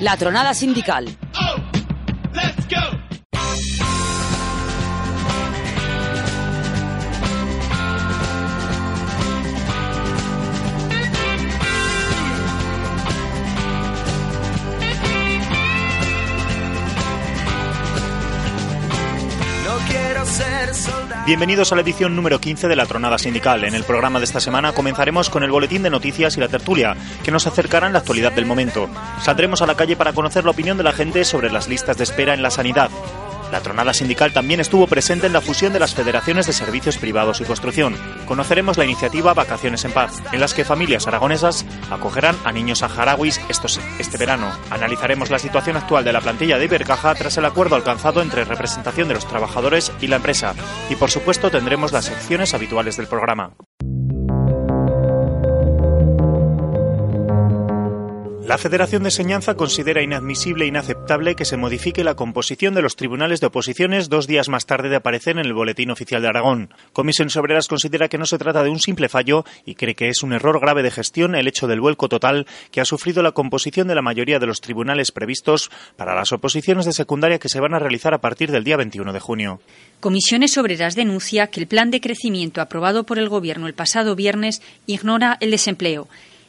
La tronada sindical. Bienvenidos a la edición número 15 de la Tronada Sindical. En el programa de esta semana comenzaremos con el boletín de noticias y la tertulia, que nos acercarán la actualidad del momento. Saldremos a la calle para conocer la opinión de la gente sobre las listas de espera en la sanidad. La tronada sindical también estuvo presente en la fusión de las federaciones de servicios privados y construcción. Conoceremos la iniciativa Vacaciones en Paz, en las que familias aragonesas acogerán a niños saharauis estos, este verano. Analizaremos la situación actual de la plantilla de Ibercaja tras el acuerdo alcanzado entre representación de los trabajadores y la empresa. Y por supuesto tendremos las secciones habituales del programa. La Federación de Enseñanza considera inadmisible e inaceptable que se modifique la composición de los tribunales de oposiciones dos días más tarde de aparecer en el Boletín Oficial de Aragón. Comisión Obreras considera que no se trata de un simple fallo y cree que es un error grave de gestión el hecho del vuelco total que ha sufrido la composición de la mayoría de los tribunales previstos para las oposiciones de secundaria que se van a realizar a partir del día 21 de junio. Comisiones Obreras denuncia que el plan de crecimiento aprobado por el Gobierno el pasado viernes ignora el desempleo.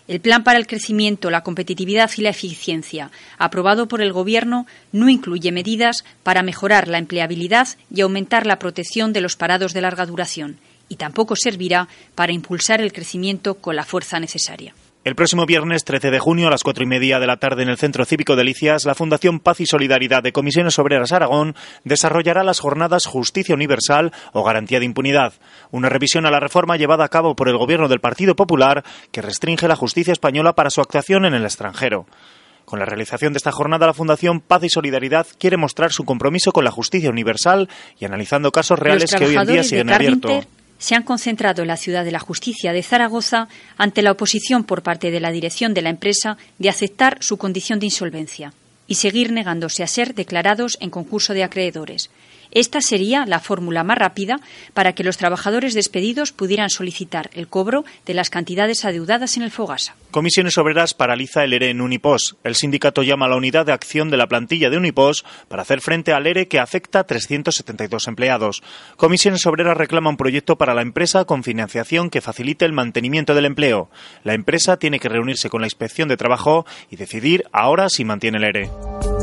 El Plan para el Crecimiento, la Competitividad y la Eficiencia, aprobado por el Gobierno, no incluye medidas para mejorar la empleabilidad y aumentar la protección de los parados de larga duración, y tampoco servirá para impulsar el crecimiento con la fuerza necesaria. El próximo viernes 13 de junio a las cuatro y media de la tarde en el Centro Cívico de Licias, la Fundación Paz y Solidaridad de Comisiones Obreras Aragón desarrollará las jornadas Justicia Universal o Garantía de Impunidad, una revisión a la reforma llevada a cabo por el Gobierno del Partido Popular que restringe la justicia española para su actuación en el extranjero. Con la realización de esta jornada, la Fundación Paz y Solidaridad quiere mostrar su compromiso con la justicia universal y analizando casos reales que hoy en día siguen abiertos se han concentrado en la ciudad de la justicia de Zaragoza ante la oposición por parte de la dirección de la empresa de aceptar su condición de insolvencia y seguir negándose a ser declarados en concurso de acreedores. Esta sería la fórmula más rápida para que los trabajadores despedidos pudieran solicitar el cobro de las cantidades adeudadas en el Fogasa. Comisiones Obreras paraliza el ERE en Unipos. El sindicato llama a la unidad de acción de la plantilla de Unipos para hacer frente al ERE que afecta a 372 empleados. Comisiones Obreras reclama un proyecto para la empresa con financiación que facilite el mantenimiento del empleo. La empresa tiene que reunirse con la Inspección de Trabajo y decidir ahora si mantiene el ERE.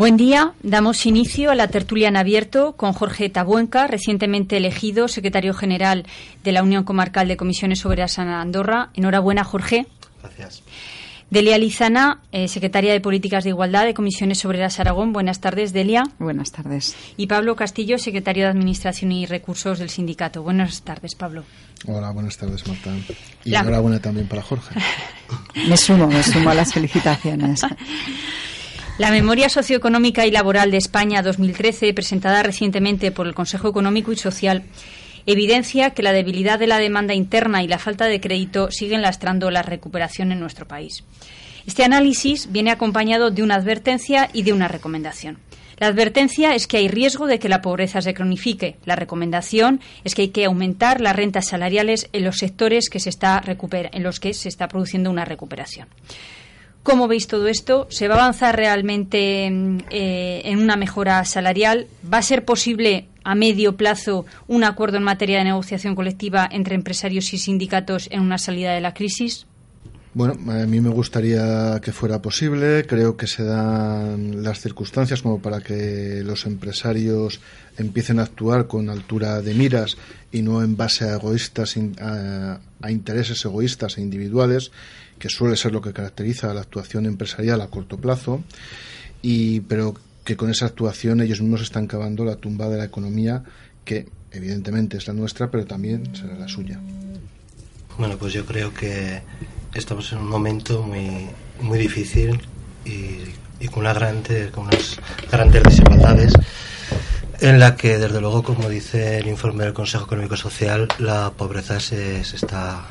Buen día. Damos inicio a la tertulia en abierto con Jorge Tabuenca, recientemente elegido secretario general de la Unión Comarcal de Comisiones Obreras en Andorra. Enhorabuena, Jorge. Gracias. Delia Lizana, eh, secretaria de Políticas de Igualdad de Comisiones Obreras Aragón. Buenas tardes, Delia. Buenas tardes. Y Pablo Castillo, secretario de Administración y Recursos del sindicato. Buenas tardes, Pablo. Hola, buenas tardes, Marta. Y la... enhorabuena también para Jorge. me sumo, me sumo a las felicitaciones. La Memoria Socioeconómica y Laboral de España 2013, presentada recientemente por el Consejo Económico y Social, evidencia que la debilidad de la demanda interna y la falta de crédito siguen lastrando la recuperación en nuestro país. Este análisis viene acompañado de una advertencia y de una recomendación. La advertencia es que hay riesgo de que la pobreza se cronifique. La recomendación es que hay que aumentar las rentas salariales en los sectores que se está en los que se está produciendo una recuperación. ¿Cómo veis todo esto? ¿Se va a avanzar realmente eh, en una mejora salarial? ¿Va a ser posible a medio plazo un acuerdo en materia de negociación colectiva entre empresarios y sindicatos en una salida de la crisis? Bueno, a mí me gustaría que fuera posible. Creo que se dan las circunstancias como para que los empresarios empiecen a actuar con altura de miras y no en base a egoístas, a, a intereses egoístas e individuales que suele ser lo que caracteriza la actuación empresarial a corto plazo, y, pero que con esa actuación ellos mismos están cavando la tumba de la economía que evidentemente es la nuestra, pero también será la suya. Bueno, pues yo creo que estamos en un momento muy, muy difícil y, con, una grande, con unas grandes desigualdades en la que, desde luego, como dice el informe del Consejo Económico Social, la pobreza se, está,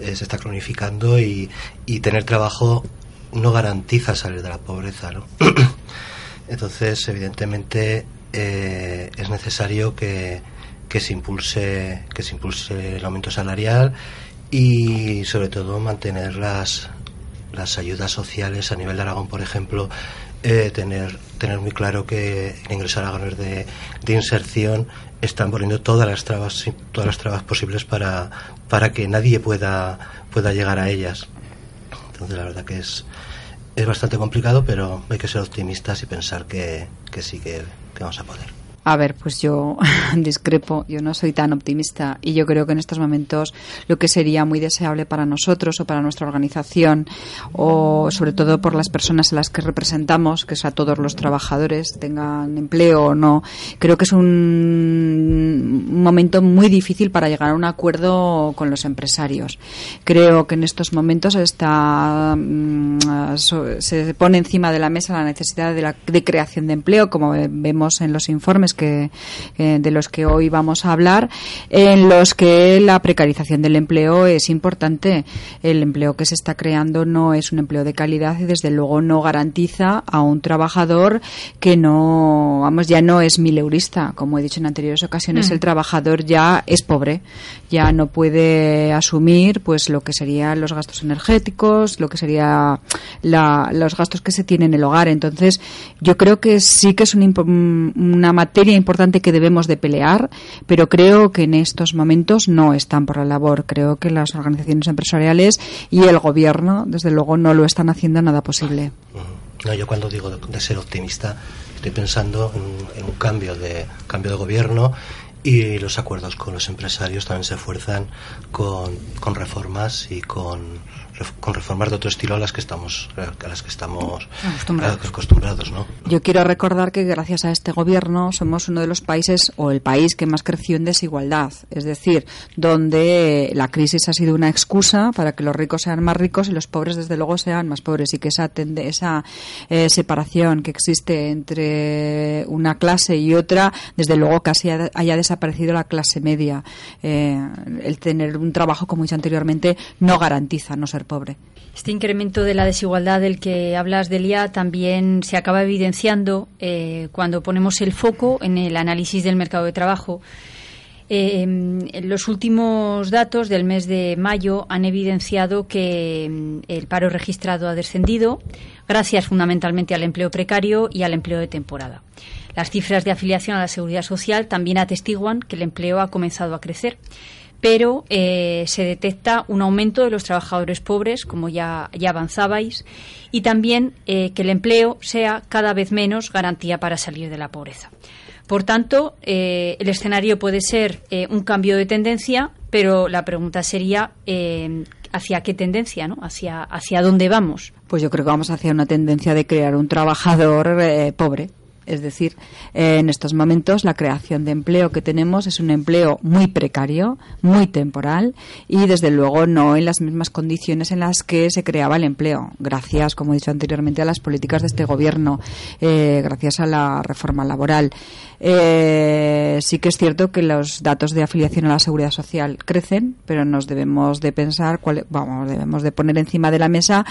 se está cronificando y, y tener trabajo no garantiza salir de la pobreza. ¿no? Entonces, evidentemente, eh, es necesario que, que, se impulse, que se impulse el aumento salarial y, sobre todo, mantener las, las ayudas sociales a nivel de Aragón, por ejemplo, eh, tener, tener muy claro que el ingreso aragonés de, de inserción están poniendo todas las trabas todas las trabas posibles para, para que nadie pueda pueda llegar a ellas. Entonces la verdad que es es bastante complicado pero hay que ser optimistas y pensar que, que sí que vamos a poder a ver, pues yo discrepo, yo no soy tan optimista y yo creo que en estos momentos lo que sería muy deseable para nosotros o para nuestra organización o sobre todo por las personas a las que representamos, que es a todos los trabajadores, tengan empleo o no, creo que es un momento muy difícil para llegar a un acuerdo con los empresarios. Creo que en estos momentos está mm, se pone encima de la mesa la necesidad de, la, de creación de empleo, como vemos en los informes que, eh, de los que hoy vamos a hablar, en los que la precarización del empleo es importante. El empleo que se está creando no es un empleo de calidad y desde luego no garantiza a un trabajador que no, vamos, ya no es mileurista. Como he dicho en anteriores ocasiones, Mm. el trabajador ya es pobre, ya no puede asumir pues lo que serían los gastos energéticos, lo que sería la- los gastos que se tienen en el hogar. Entonces, yo creo que sí que es un impo- una materia importante que debemos de pelear, pero creo que en estos momentos no están por la labor. Creo que las organizaciones empresariales y el gobierno, desde luego, no lo están haciendo nada posible. No, yo cuando digo de, ser optimista estoy pensando en, en un cambio de cambio de gobierno y los acuerdos con los empresarios también se esfuerzan con, con reformas y con, con reformas de otro estilo a las que estamos a las que estamos Acostumbrados. ¿no? Yo quiero recordar que gracias a este gobierno somos uno de los países o el país que más creció en desigualdad, es decir, donde la crisis ha sido una excusa para que los ricos sean más ricos y los pobres desde luego sean más pobres y que esa tende- esa eh, separación que existe entre una clase y otra, desde luego casi ha- haya desaparecido la clase media. Eh, el tener un trabajo, como he dicho anteriormente, no garantiza no ser Este incremento de la desigualdad del que hablas, Delia, también se acaba evidenciando eh, cuando ponemos el foco en el análisis del mercado de trabajo. Eh, los últimos datos del mes de mayo han evidenciado que mm, el paro registrado ha descendido gracias fundamentalmente al empleo precario y al empleo de temporada. Las cifras de afiliación a la seguridad social también atestiguan que el empleo ha comenzado a crecer pero eh, se detecta un aumento de los trabajadores pobres, como ya, ya avanzabais, y también eh, que el empleo sea cada vez menos garantía para salir de la pobreza. Por tanto, eh, el escenario puede ser eh, un cambio de tendencia, pero la pregunta sería eh, hacia qué tendencia, ¿no? Hacia, hacia dónde vamos. Pues yo creo que vamos hacia una tendencia de crear un trabajador pobre. Es decir, eh, en estos momentos la creación de empleo que tenemos es un empleo muy precario, muy temporal y desde luego no en las mismas condiciones en las que se creaba el empleo. Gracias, como he dicho anteriormente, a las políticas de este gobierno, eh, gracias a la reforma laboral. Eh, sí que es cierto que los datos de afiliación a la seguridad social crecen, pero nos debemos de pensar, cuál, vamos, debemos de poner encima de la mesa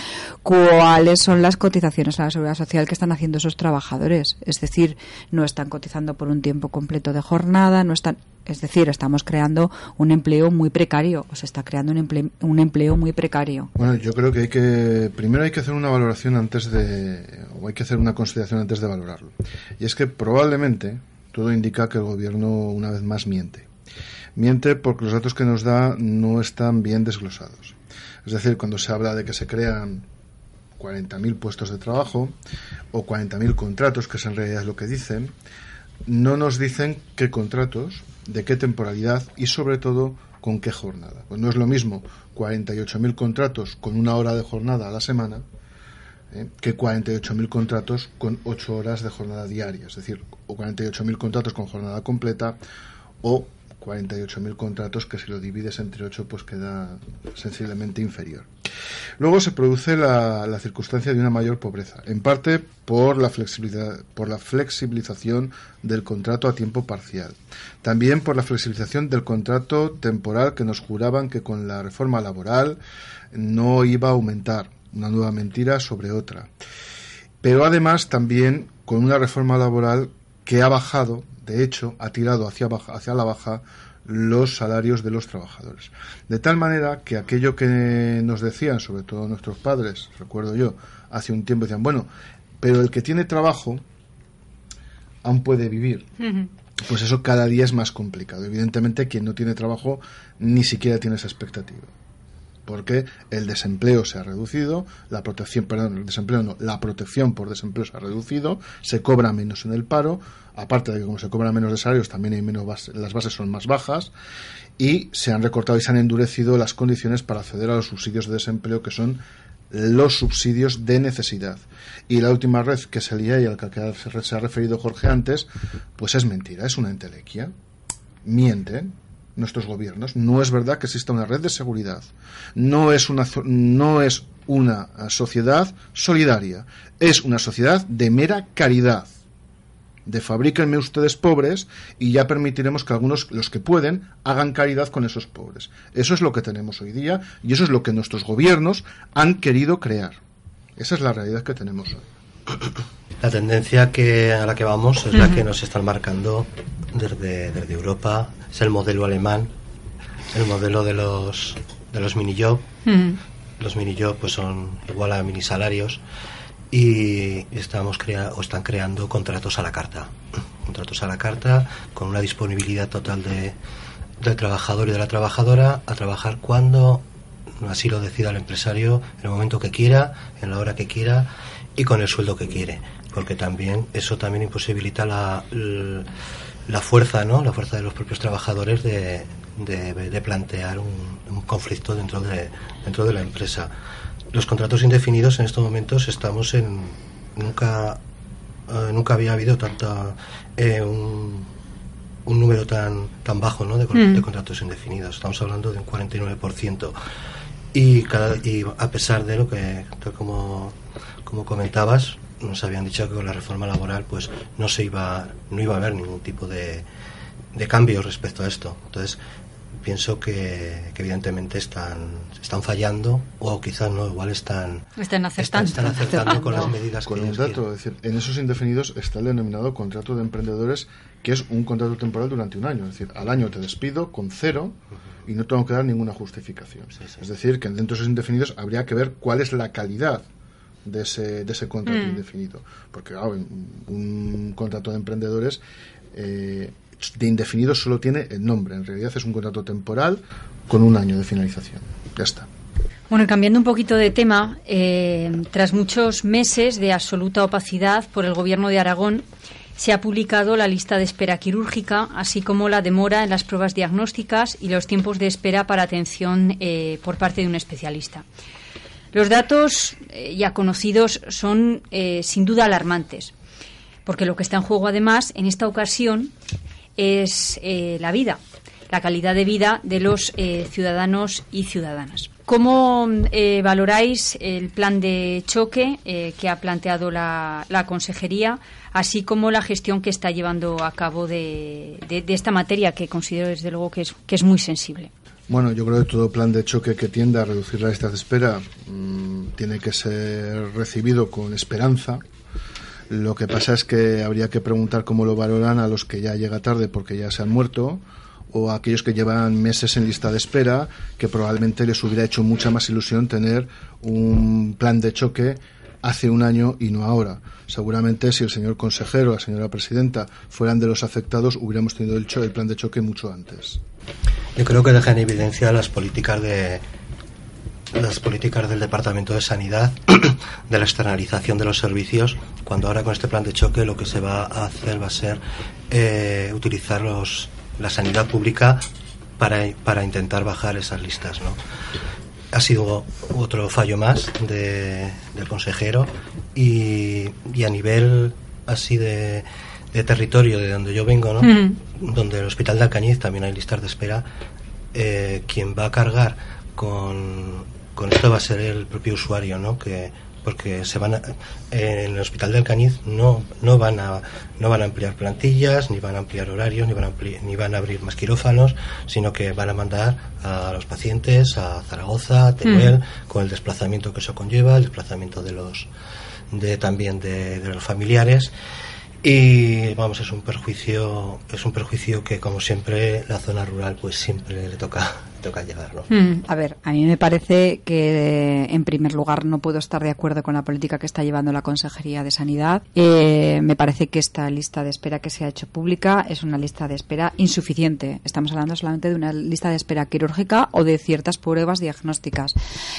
cuáles son las cotizaciones a la seguridad social que están haciendo esos trabajadores. Es decir, no están cotizando por un tiempo completo de jornada, no están, es decir, estamos creando un empleo muy precario, o se está creando un empleo, un empleo muy precario. Bueno, yo creo que hay que primero hay que hacer una valoración antes de hay que hacer una consideración antes de valorarlo. Y es que probablemente todo indica que el gobierno una vez más miente. Miente porque los datos que nos da no están bien desglosados. Es decir, cuando se habla de que se crean 40.000 puestos de trabajo o 40.000 contratos, que es en realidad lo que dicen, no nos dicen qué contratos, de qué temporalidad y sobre todo con qué jornada. Pues no es lo mismo 48.000 contratos con una hora de jornada a la semana ¿eh? que 48.000 contratos con 8 horas de jornada diaria, es decir, o 48.000 contratos con jornada completa o 48.000 contratos que si lo divides entre 8 pues queda sensiblemente inferior. Luego se produce la, la, circunstancia de una mayor pobreza, en parte por la, flexibilidad, por la flexibilización del contrato a tiempo parcial. También por la flexibilización del contrato temporal que nos juraban que con la reforma laboral no iba a aumentar. Una nueva mentira sobre otra. Pero además también con una reforma laboral que ha bajado de hecho, ha tirado hacia, baja, hacia la baja los salarios de los trabajadores. De tal manera que aquello que nos decían, sobre todo nuestros padres, recuerdo yo, hace un tiempo decían, bueno, pero el que tiene trabajo aún puede vivir. Pues eso cada día es más complicado. Evidentemente, quien no tiene trabajo ni siquiera tiene esa expectativa porque el desempleo se ha reducido, la protección, perdón, el desempleo no, la protección por desempleo se ha reducido, se cobra menos en el paro, aparte de que como se cobra menos de salarios también hay menos las bases son más bajas y se han recortado y se han endurecido las condiciones para acceder a los subsidios de desempleo que son los subsidios de necesidad. Y la última red que se lía y al que se ha referido Jorge antes, pues es mentira, es una entelequia. Mienten, nuestros gobiernos. No es verdad que exista una red de seguridad. No es una, no es una sociedad solidaria. Es una sociedad de mera caridad. De fabríquenme ustedes pobres y ya permitiremos que algunos, los que pueden, hagan caridad con esos pobres. Eso es lo que tenemos hoy día y eso es lo que nuestros gobiernos han querido crear. Esa es la realidad que tenemos hoy. La tendencia que, a la que vamos es la que nos están marcando desde, desde Europa, es el modelo alemán, el modelo de los, de los mini job. Los mini job pues son igual a mini salarios y estamos crea o están creando contratos a la carta. Contratos a la carta con una disponibilidad total de, del trabajador y de la trabajadora a trabajar cuando así lo decida el empresario en el momento que quiera, en la hora que quiera y con el sueldo que quiere, porque también eso también imposibilita la, la fuerza, ¿no? La fuerza de los propios trabajadores de, de, plantear un, conflicto dentro de, dentro de la empresa. Los contratos indefinidos en estos momentos estamos en nunca eh, nunca había habido tanta eh, un, un, número tan tan bajo ¿no? de, mm. de, contratos indefinidos. Estamos hablando de un 49%. Y, cada, y a pesar de lo que, como, como comentabas, nos habían dicho que con la reforma laboral pues no se iba no iba a haber ningún tipo de, de cambio respecto a esto. Entonces pienso que, evidentemente están están fallando o quizás no igual están están acertando, están, acertando. con las medidas con un dato es decir en esos indefinidos está el denominado contrato de emprendedores que es un contrato temporal durante un año. Es decir al año te despido con cero y no tengo que dar ninguna justificación. Es decir que dentro de esos indefinidos habría que ver cuál es la calidad de ese, de ese contrato mm. indefinido. Porque un, contrato de emprendedores eh, de indefinido solo tiene el nombre. En realidad es un contrato temporal con un año de finalización. Ya está. Bueno, cambiando un poquito de tema, eh, tras muchos meses de absoluta opacidad por el Gobierno de Aragón, se ha publicado la lista de espera quirúrgica, así como la demora en las pruebas diagnósticas y los tiempos de espera para atención eh, por parte de un especialista. Los datos eh, ya conocidos son eh, sin duda alarmantes, porque lo que está en juego además en esta ocasión es eh, la vida, la calidad de vida de los ciudadanos y ciudadanas. ¿Cómo valoráis el plan de choque que ha planteado la, Consejería, así como la gestión que está llevando a cabo de, esta materia que considero desde luego que es muy sensible? Bueno, yo creo que todo plan de choque que tienda a reducir las listas de espera mm, tiene que ser recibido con esperanza. Lo que pasa es que habría que preguntar cómo lo valoran a los que ya llega tarde porque ya se han muerto o a aquellos que llevan meses en lista de espera, que probablemente les hubiera hecho mucha más ilusión tener un plan de choque hace un año y no ahora. Seguramente si el señor consejero, la señora presidenta fueran de los afectados, hubiéramos tenido el, el plan de choque mucho antes. Yo creo que deja en evidencia las políticas de las políticas del Departamento de Sanidad, de la externalización de los servicios, cuando ahora con este plan de choque lo que se va a hacer va a ser eh, utilizar los, la sanidad pública para, para intentar bajar esas listas. ¿no? Ha sido otro fallo más de, del consejero y, y a nivel así de, de territorio de donde yo vengo, ¿no? Mm. donde el hospital de Alcañiz también hay listas de espera, eh, quien va a cargar con, con esto va a ser el propio usuario, ¿no? Que, porque se van a- en el hospital de Alcañiz no no van a no van a ampliar plantillas ni van a ampliar horarios ni van a ampli- ni van a abrir más quirófanos sino que van a mandar a los pacientes a Zaragoza a Teruel con el desplazamiento que eso conlleva el desplazamiento de los de también de, de los familiares. Y vamos es un perjuicio es un perjuicio que como siempre la zona rural pues siempre le toca toca llevarlo Mm. A ver, a mí me parece que, en primer lugar, no puedo estar de acuerdo con la política que está llevando la Consejería de Sanidad. Eh, me parece que esta lista de espera que se ha hecho pública es una lista de espera insuficiente. Estamos hablando solamente de una lista de espera quirúrgica o de ciertas pruebas diagnósticas.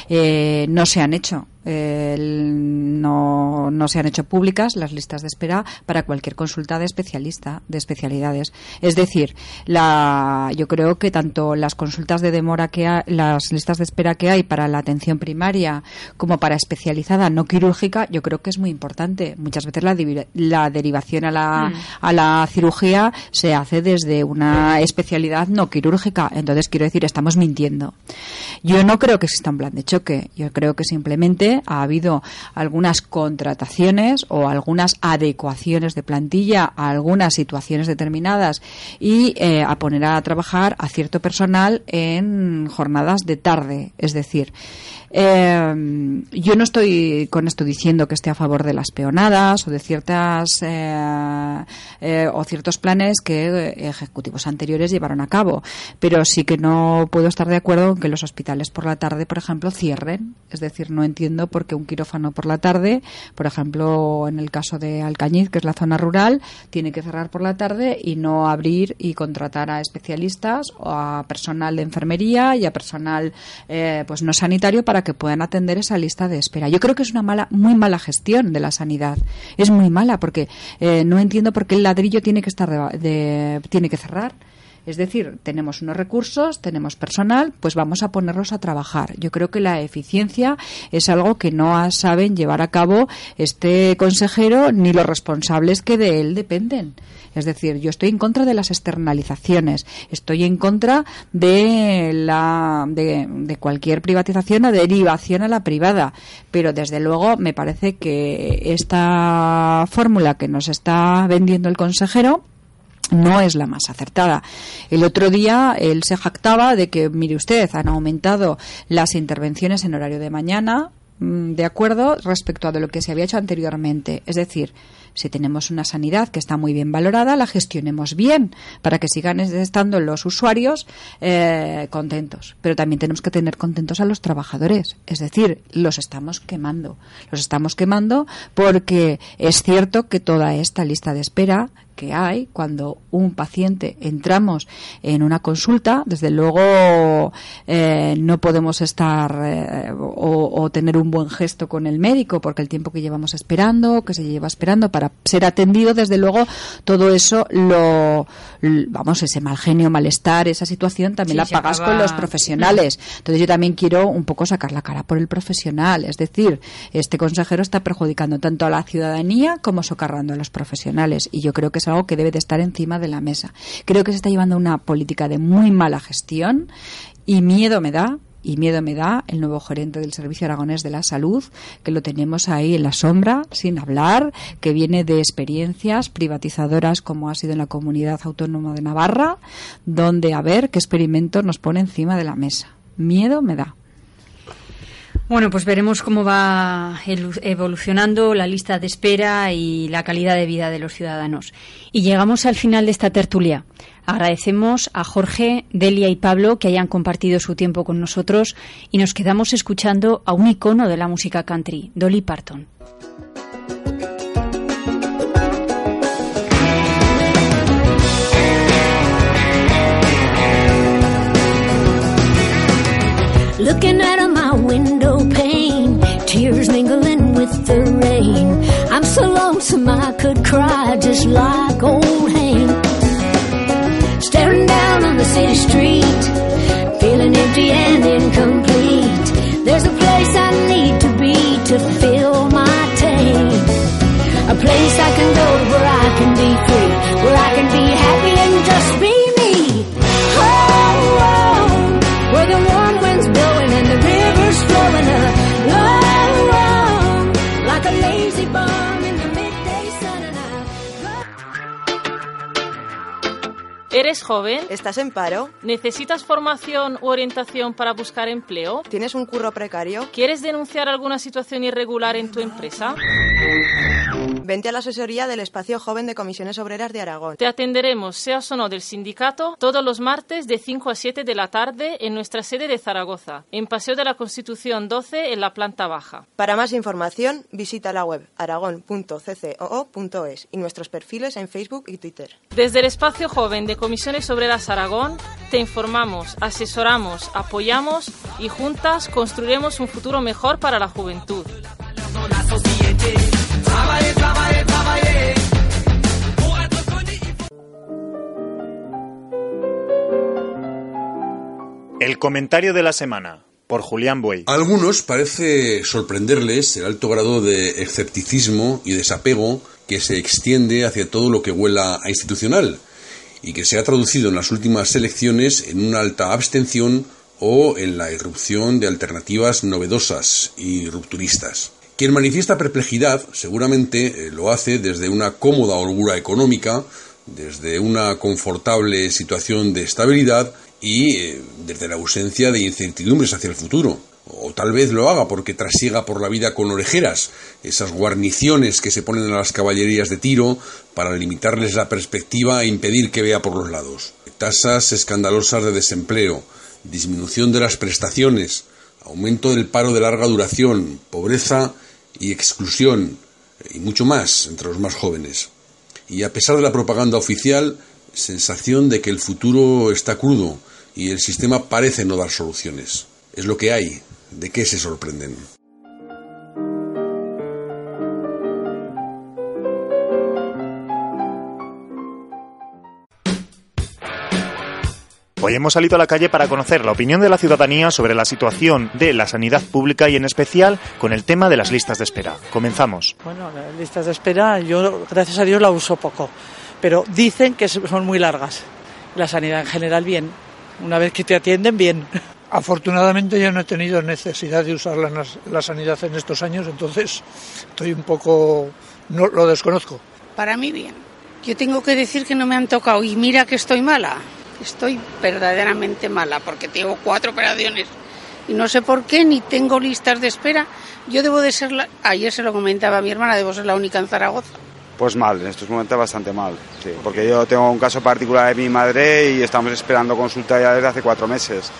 Eh, no se han hecho. eh, no, no se han hecho públicas las listas de espera para cualquier consulta de especialista, de especialidades. Es decir, yo creo que tanto las consultas de demora que hay, las listas de espera que hay para la atención primaria como para especializada no quirúrgica, yo creo que es muy importante. Muchas veces la, la derivación a la, a la cirugía se hace desde una especialidad no quirúrgica. Entonces, quiero decir, estamos mintiendo. Yo no creo que exista un plan de choque. Yo creo que simplemente ha habido algunas contrataciones o algunas adecuaciones de plantilla a algunas situaciones determinadas y eh, a poner a trabajar a cierto personal en jornadas de tarde. Es decir, eh, yo no estoy con esto diciendo que esté a favor de las peonadas o de ciertas eh, eh, o ciertos planes que ejecutivos anteriores llevaron a cabo, pero sí que no puedo estar de acuerdo en que los hospitales por la tarde, por ejemplo, cierren. Es decir, no entiendo por qué un quirófano por la tarde, por ejemplo, en el caso de Alcañiz, que es la zona rural, tiene que cerrar por la tarde y no abrir y contratar a especialistas o a personal de enfermería y a personal eh, pues no sanitario para que puedan atender esa lista de espera. Yo creo que es una mala, muy mala gestión de la sanidad. Es muy mala porque eh, no entiendo por qué el ladrillo tiene que estar de- tiene que cerrar. Es decir, tenemos unos recursos, tenemos personal, pues vamos a ponerlos a trabajar. Yo creo que la eficiencia es algo que no saben llevar a cabo este consejero ni los responsables que de él dependen. Es decir, yo estoy en contra de las externalizaciones, estoy en contra de la de, de cualquier privatización o derivación a la privada, pero desde luego me parece que esta fórmula que nos está vendiendo el consejero no es la más acertada. El otro día él se jactaba de que, mire usted, han aumentado las intervenciones en horario de mañana, mm, de acuerdo, respecto a lo que se había hecho anteriormente. Es decir, si tenemos una sanidad que está muy bien valorada, la gestionemos bien para que sigan estando los usuarios eh, contentos. Pero también tenemos que tener contentos a los trabajadores. Es decir, los estamos quemando. Los estamos quemando porque es cierto que toda esta lista de espera que hay cuando un paciente entramos en una consulta, desde luego eh, no podemos estar eh, o, o tener un buen gesto con el médico porque el tiempo que llevamos esperando, que se lleva esperando para ser atendido, desde luego todo eso lo, vamos, ese mal genio, malestar, esa situación también Sí, la pagas acaba- con los profesionales. Entonces yo también quiero un poco sacar la cara por el profesional, es decir, este consejero está perjudicando tanto a la ciudadanía como socarrando a los profesionales y yo creo que es algo que debe de estar encima de la mesa. Creo que se está llevando una política de muy mala gestión y miedo me da y miedo me da el nuevo gerente del Servicio Aragonés de la Salud, que lo tenemos ahí en la sombra, sin hablar, que viene de experiencias privatizadoras como ha sido en la Comunidad Autónoma de Navarra, donde a ver qué experimentos nos pone encima de la mesa. Miedo me da. Bueno, pues veremos cómo va evolucionando la lista de espera y la calidad de vida de los ciudadanos. Y llegamos al final de esta tertulia. Agradecemos a Jorge, Delia y Pablo que hayan compartido su tiempo con nosotros y nos quedamos escuchando a un icono de la música country, Dolly Parton. Looking out of my window pane, tears mingling with the rain. I'm so lonesome I could cry just like old Hank. Staring down on the city street, feeling empty and incomplete. There's a place I need to be to fill my tank. A place I can go where I can be free, where I can ¿Eres joven? ¿Estás en paro? ¿Necesitas formación u orientación para buscar empleo? ¿Tienes un curro precario? ¿Quieres denunciar alguna situación irregular en tu empresa? Vente a la asesoría del Espacio Joven de Comisiones Obreras de Aragón. Te atenderemos, seas o no del sindicato, todos los martes de 5 a 7 de la tarde en nuestra sede de Zaragoza, en Paseo de la Constitución 12 en la planta baja. Para más información, visita la web aragón.ccoo.es y nuestros perfiles en Facebook y Twitter. Desde el Espacio Joven de Comisiones Obreras Aragón, te informamos, asesoramos, apoyamos y juntas construiremos un futuro mejor para la juventud. El comentario de la semana por Julián Buey. A algunos parece sorprenderles el alto grado de escepticismo y desapego que se extiende hacia todo lo que huela a institucional y que se ha traducido en las últimas elecciones en una alta abstención o en la irrupción de alternativas novedosas y rupturistas. Quien manifiesta perplejidad seguramente eh, lo hace desde una cómoda holgura económica, desde una confortable situación de estabilidad y eh, desde la ausencia de incertidumbres hacia el futuro. O tal vez lo haga porque trasiega por la vida con orejeras, esas guarniciones que se ponen a las caballerías de tiro para limitarles la perspectiva e impedir que vea por los lados. Tasas escandalosas de desempleo, disminución de las prestaciones, aumento del paro de larga duración, pobreza y exclusión, y mucho más entre los más jóvenes. Y a pesar de la propaganda oficial, sensación de que el futuro está crudo y el sistema parece no dar soluciones. Es lo que hay. ¿De qué se sorprenden? Hoy hemos salido a la calle para conocer la opinión de la ciudadanía sobre la situación de la sanidad pública y en especial con el tema de las listas de espera. Comenzamos. Bueno, las listas de espera yo gracias a Dios la uso poco, pero dicen que son muy largas. La sanidad en general bien. Una vez que te atienden bien. Afortunadamente yo no he tenido necesidad de usar la, la sanidad en estos años, entonces estoy un poco... no lo desconozco. Para mí bien. Yo tengo que decir que no me han tocado y mira que estoy mala. Estoy verdaderamente mala porque tengo cuatro operaciones y no sé por qué ni tengo listas de espera. Yo debo de ser la... Ayer se lo comentaba a mi hermana, debo ser la única en Zaragoza. Pues mal, en estos momentos bastante mal, sí, porque yo tengo un caso particular de mi madre y estamos esperando consulta ya desde hace cuatro meses.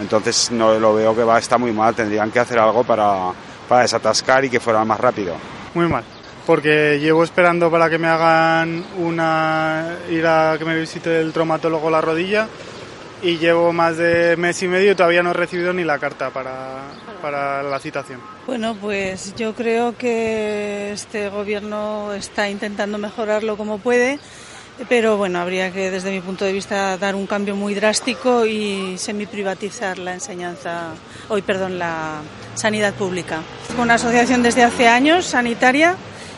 Entonces no lo veo que va está muy mal, tendrían que hacer algo para, para desatascar y que fuera más rápido. Muy mal, porque llevo esperando para que me hagan una ir a que me visite el traumatólogo la rodilla y llevo más de mes y medio y todavía no he recibido ni la carta para, para la citación. Bueno, pues yo creo que este gobierno está intentando mejorarlo como puede, pero bueno, habría que desde mi punto de vista dar un cambio muy drástico y semi-privatizar la enseñanza, hoy perdón, la sanidad pública. Una asociación desde hace años sanitaria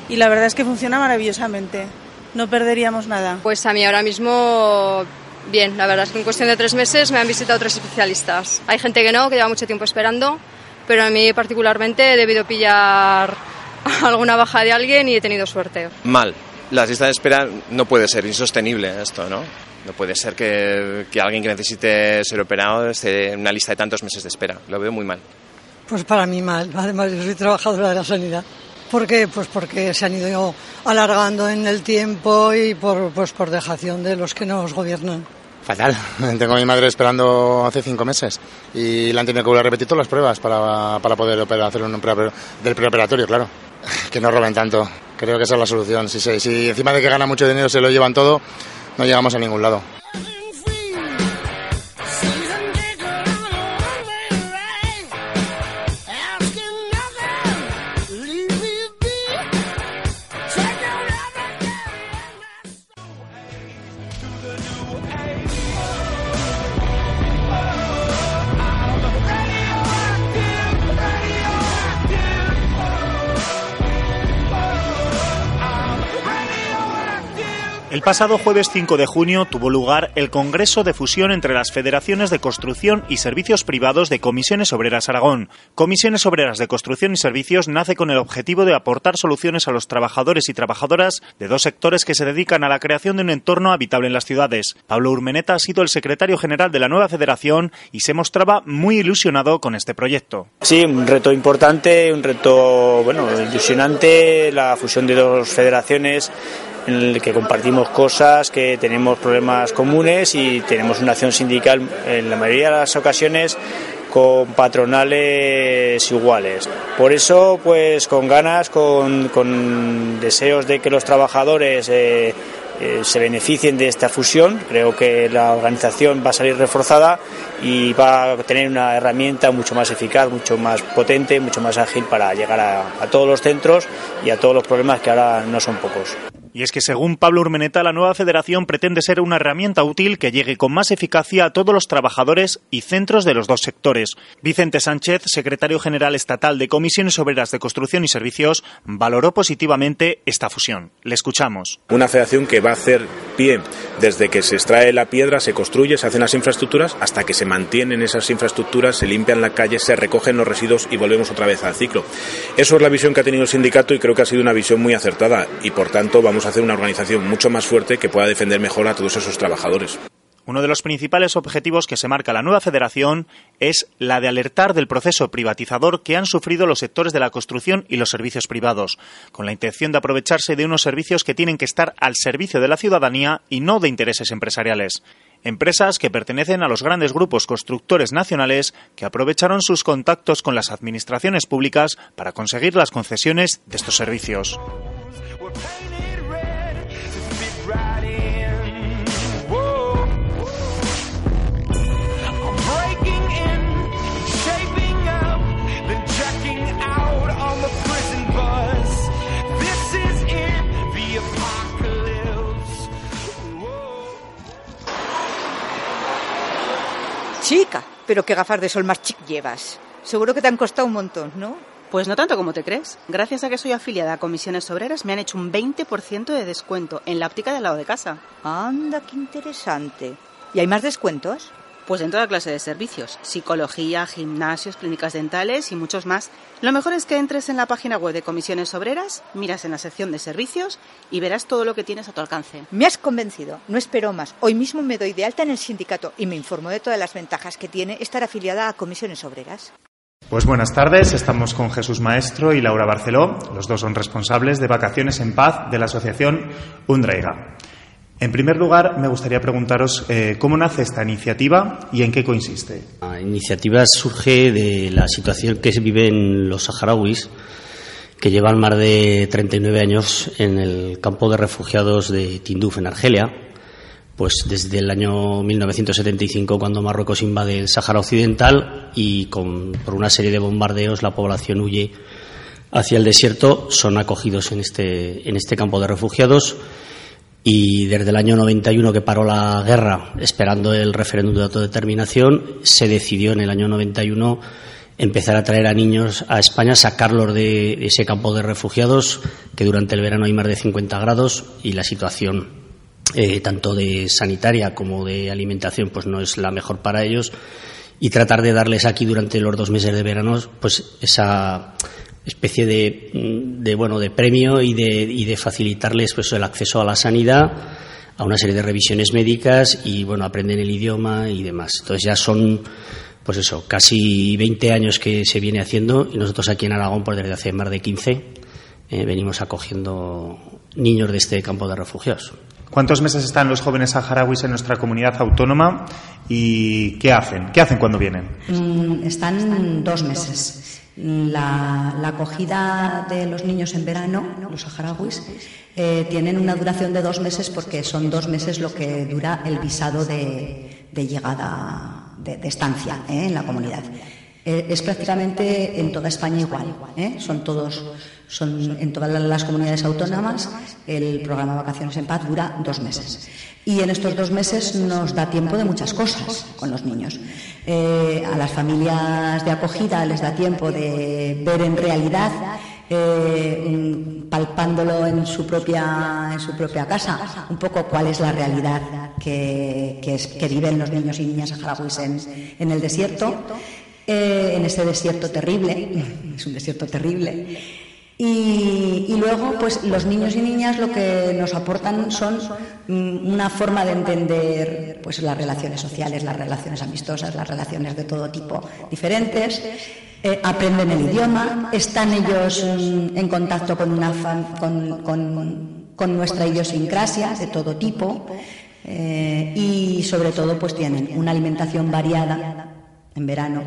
y la verdad es que funciona maravillosamente. No perderíamos nada. Pues a mí ahora mismo bien, la verdad es que en cuestión de tres meses me han visitado tres especialistas. Hay gente que no, que lleva mucho tiempo esperando, pero a mí particularmente he debido pillar alguna baja de alguien y he tenido suerte. Mal. La lista de espera no puede ser insostenible esto, ¿no? No puede ser que, que alguien que necesite ser operado esté en una lista de tantos meses de espera. Lo veo muy mal. Pues para mí mal. Además, yo soy trabajadora de la sanidad. ¿Por qué? Pues porque se han ido alargando en el tiempo y por, pues por dejación de los que nos gobiernan. Fatal. Tengo a mi madre esperando hace cinco meses y le han tenido que volver a repetir todas las pruebas para, para poder operar, hacer un pre del preoperatorio, claro. Que no roben tanto. Creo que esa es la solución. Si, si, encima de que gana mucho dinero se lo llevan todo, no llegamos a ningún lado. El pasado jueves 5 de junio tuvo lugar el Congreso de Fusión entre las Federaciones de Construcción y Servicios Privados de Comisiones Obreras Aragón. Comisiones Obreras de Construcción y Servicios nace con el objetivo de aportar soluciones a los trabajadores y trabajadoras de dos sectores que se dedican a la creación de un entorno habitable en las ciudades. Pablo Urmeneta ha sido el secretario general de la nueva federación y se mostraba muy ilusionado con este proyecto. Sí, un reto importante, un reto bueno, ilusionante, la fusión de dos federaciones en el que compartimos cosas, que tenemos problemas comunes y tenemos una acción sindical en la mayoría de las ocasiones con patronales iguales. Por eso, pues con ganas, con, deseos de que los trabajadores eh, eh, se beneficien de esta fusión. Creo que la organización va a salir reforzada y va a tener una herramienta mucho más eficaz, mucho más potente, mucho más ágil para llegar a todos los centros y a todos los problemas que ahora no son pocos. Y es que según Pablo Urmeneta, la nueva federación pretende ser una herramienta útil que llegue con más eficacia a todos los trabajadores y centros de los dos sectores. Vicente Sánchez, secretario general estatal de Comisiones Obreras de Construcción y Servicios, valoró positivamente esta fusión. Le escuchamos. Una federación que va a hacer pie desde que se extrae la piedra, se construye, se hacen las infraestructuras, hasta que se mantienen esas infraestructuras, se limpian la calle, se recogen los residuos y volvemos otra vez al ciclo. Eso es la visión que ha tenido el sindicato y creo que ha sido una visión muy acertada y por tanto vamos a hacer una organización mucho más fuerte que pueda defender mejor a todos esos trabajadores. Uno de los principales objetivos que se marca la nueva federación es la de alertar del proceso privatizador que han sufrido los sectores de la construcción y los servicios privados, con la intención de aprovecharse de unos servicios que tienen que estar al servicio de la ciudadanía y no de intereses empresariales. Empresas que pertenecen a los grandes grupos constructores nacionales que aprovecharon sus contactos con las administraciones públicas para conseguir las concesiones de estos servicios. Chica, pero qué gafas de sol más chic llevas. Seguro que te han costado un montón, ¿no? Pues no tanto como te crees. Gracias a que soy afiliada a comisiones obreras, me han hecho un 20% de descuento en la óptica del lado de casa. Anda, qué interesante. ¿Y hay más descuentos? Pues en toda clase de servicios. Psicología, gimnasios, clínicas dentales y muchos más. Lo mejor es que entres en la página web de comisiones obreras, miras en la sección de servicios y verás todo lo que tienes a tu alcance. Me has convencido. No espero más. Hoy mismo me doy de alta en el sindicato y me informo de todas las ventajas que tiene estar afiliada a comisiones obreras. Pues buenas tardes, estamos con Jesús Maestro y Laura Barceló. Los dos son responsables de Vacaciones en Paz de la asociación Undraiga. En primer lugar, me gustaría preguntaros eh, cómo nace esta iniciativa y en qué consiste. La iniciativa surge de la situación que se vive en los saharauis, que llevan más de 39 años en el campo de refugiados de Tinduf, en Argelia, pues desde el año 1975, cuando Marruecos invade el Sáhara Occidental y con, por una serie de bombardeos la población huye hacia el desierto, son acogidos en este, en este campo de refugiados y desde el año 91 que paró la guerra esperando el referéndum de autodeterminación se decidió en el año 91 empezar a traer a niños a España, sacarlos de ese campo de refugiados que durante el verano hay más de 50 grados y la situación eh, tanto de sanitaria como de alimentación pues no es la mejor para ellos. Y tratar de darles aquí durante los dos meses de verano pues esa especie de, de, bueno de premio y de, y de facilitarles pues el acceso a la sanidad a una serie de revisiones médicas y bueno aprenden el idioma y demás entonces ya son pues eso casi 20 años que se viene haciendo y nosotros aquí en Aragón pues desde hace más de 15 eh, venimos acogiendo niños de este campo de refugiados ¿Cuántos meses están los jóvenes saharauis en nuestra comunidad autónoma y qué hacen? ¿Qué hacen cuando vienen? Mm, están dos meses. La, la, acogida de los niños en verano, los saharauis, eh, tienen una duración de dos meses porque son dos meses lo que dura el visado de, llegada, de, estancia ¿eh? en la comunidad. Eh, es prácticamente en toda España igual. Son todos, son en todas las comunidades autónomas. El programa Vacaciones en Paz dura dos meses. Y en estos dos meses nos da tiempo de muchas cosas con los niños. Eh, a las familias de acogida les da tiempo de ver en realidad eh, palpándolo en su propia en su propia casa un poco cuál es la realidad que, que, viven los niños y niñas saharauis en, el desierto eh, en ese desierto terrible es un desierto terrible y, luego, pues los niños y niñas lo que nos aportan son mm, una forma de entender pues las relaciones sociales, las relaciones amistosas, las relaciones de todo tipo diferentes. Eh, aprenden el idioma, están ellos mm, en contacto con, una con, nuestra idiosincrasia de todo tipo eh, y sobre todo pues tienen una alimentación variada en verano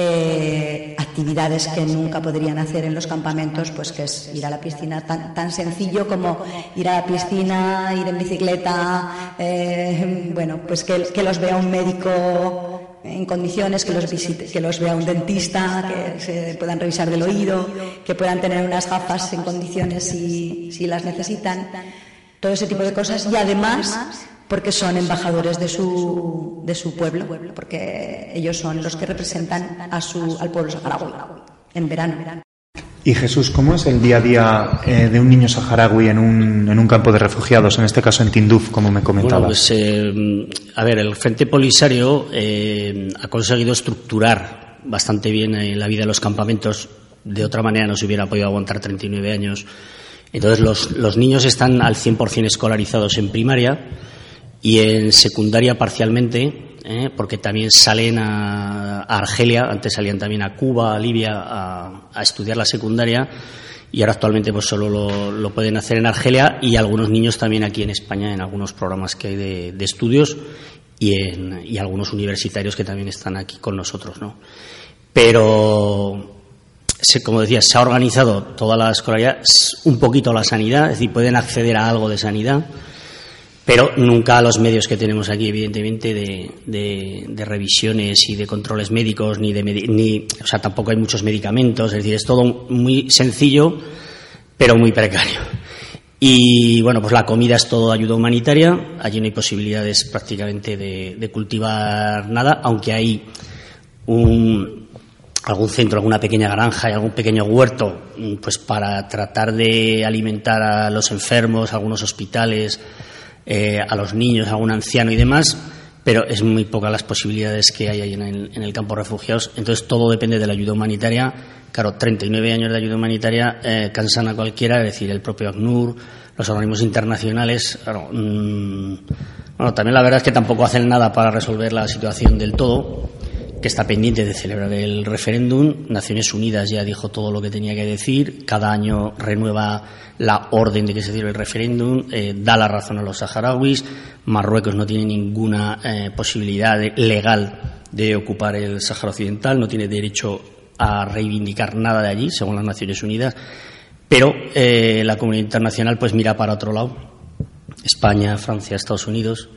eh, actividades que nunca podrían hacer en los campamentos, pues que es ir a la piscina tan, tan sencillo como ir a la piscina, ir en bicicleta, eh, bueno, pues que, los vea un médico en condiciones, que los, visite, que los vea un dentista, que se puedan revisar del oído, que puedan tener unas gafas en condiciones si, si las necesitan, todo ese tipo de cosas. Y además porque son embajadores de su, de su pueblo, porque ellos son los que representan a su, al pueblo saharaui en verano. Y Jesús, ¿cómo es el día a día eh, de un niño saharaui en un, en un campo de refugiados, en este caso en Tinduf, como me comentabas? Bueno, pues, eh, a ver, el Frente Polisario eh, ha conseguido estructurar bastante bien la vida de los campamentos. De otra manera no se hubiera podido aguantar 39 años. Entonces, los, los niños están al 100% escolarizados en primaria y en secundaria parcialmente, ¿eh? porque también salen a, Argelia, antes salían también a Cuba, a Libia a, estudiar la secundaria y ahora actualmente pues solo lo, pueden hacer en Argelia y algunos niños también aquí en España en algunos programas que hay de, estudios y, en, y algunos universitarios que también están aquí con nosotros, ¿no? Pero como decía, se ha organizado toda la escolaridad, un poquito la sanidad, es decir, pueden acceder a algo de sanidad pero nunca los medios que tenemos aquí, evidentemente, de, revisiones y de controles médicos, ni de ni, o sea, tampoco hay muchos medicamentos, es decir, es todo muy sencillo, pero muy precario. Y bueno, pues la comida es todo ayuda humanitaria, allí no hay posibilidades prácticamente de, cultivar nada, aunque hay un, algún centro, alguna pequeña granja y algún pequeño huerto, pues para tratar de alimentar a los enfermos, algunos hospitales, eh, a los niños, a un anciano y demás, pero es muy poca las posibilidades que hay ahí en el, campo de refugiados. Entonces todo depende de la ayuda humanitaria. Claro, 39 años de ayuda humanitaria eh, cansan a cualquiera, es decir, el propio ACNUR, los organismos internacionales. Mm, bueno, también la verdad es que tampoco hacen nada para resolver la situación del todo que está pendiente de celebrar el referéndum. Naciones Unidas ya dijo todo lo que tenía que decir. Cada año renueva la orden de que se celebre el referéndum. Eh, da la razón a los saharauis. Marruecos no tiene ninguna eh, posibilidad legal de ocupar el Sáhara Occidental. No tiene derecho a reivindicar nada de allí, según las Naciones Unidas. Pero eh, la comunidad internacional pues mira para otro lado. España, Francia, Estados Unidos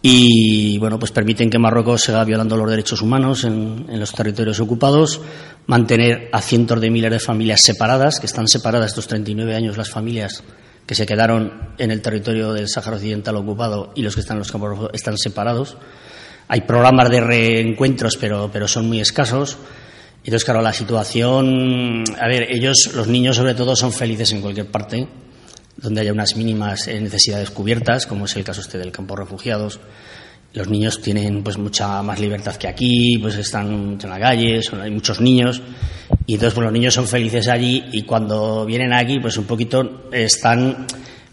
y bueno, pues permiten que Marruecos siga violando los derechos humanos en, los territorios ocupados, mantener a cientos de miles de familias separadas, que están separadas estos 39 años las familias que se quedaron en el territorio del Sáhara Occidental ocupado y los que están en los campos están separados. Hay programas de reencuentros, pero, pero son muy escasos. Entonces, claro, la situación, a ver, ellos, los niños sobre todo, son felices en cualquier parte, donde haya unas mínimas eh, necesidades cubiertas, como es el caso este del campo de refugiados. Los niños tienen pues mucha más libertad que aquí, pues están en la calle, hay muchos niños y entonces pues, los niños son felices allí y cuando vienen aquí pues un poquito están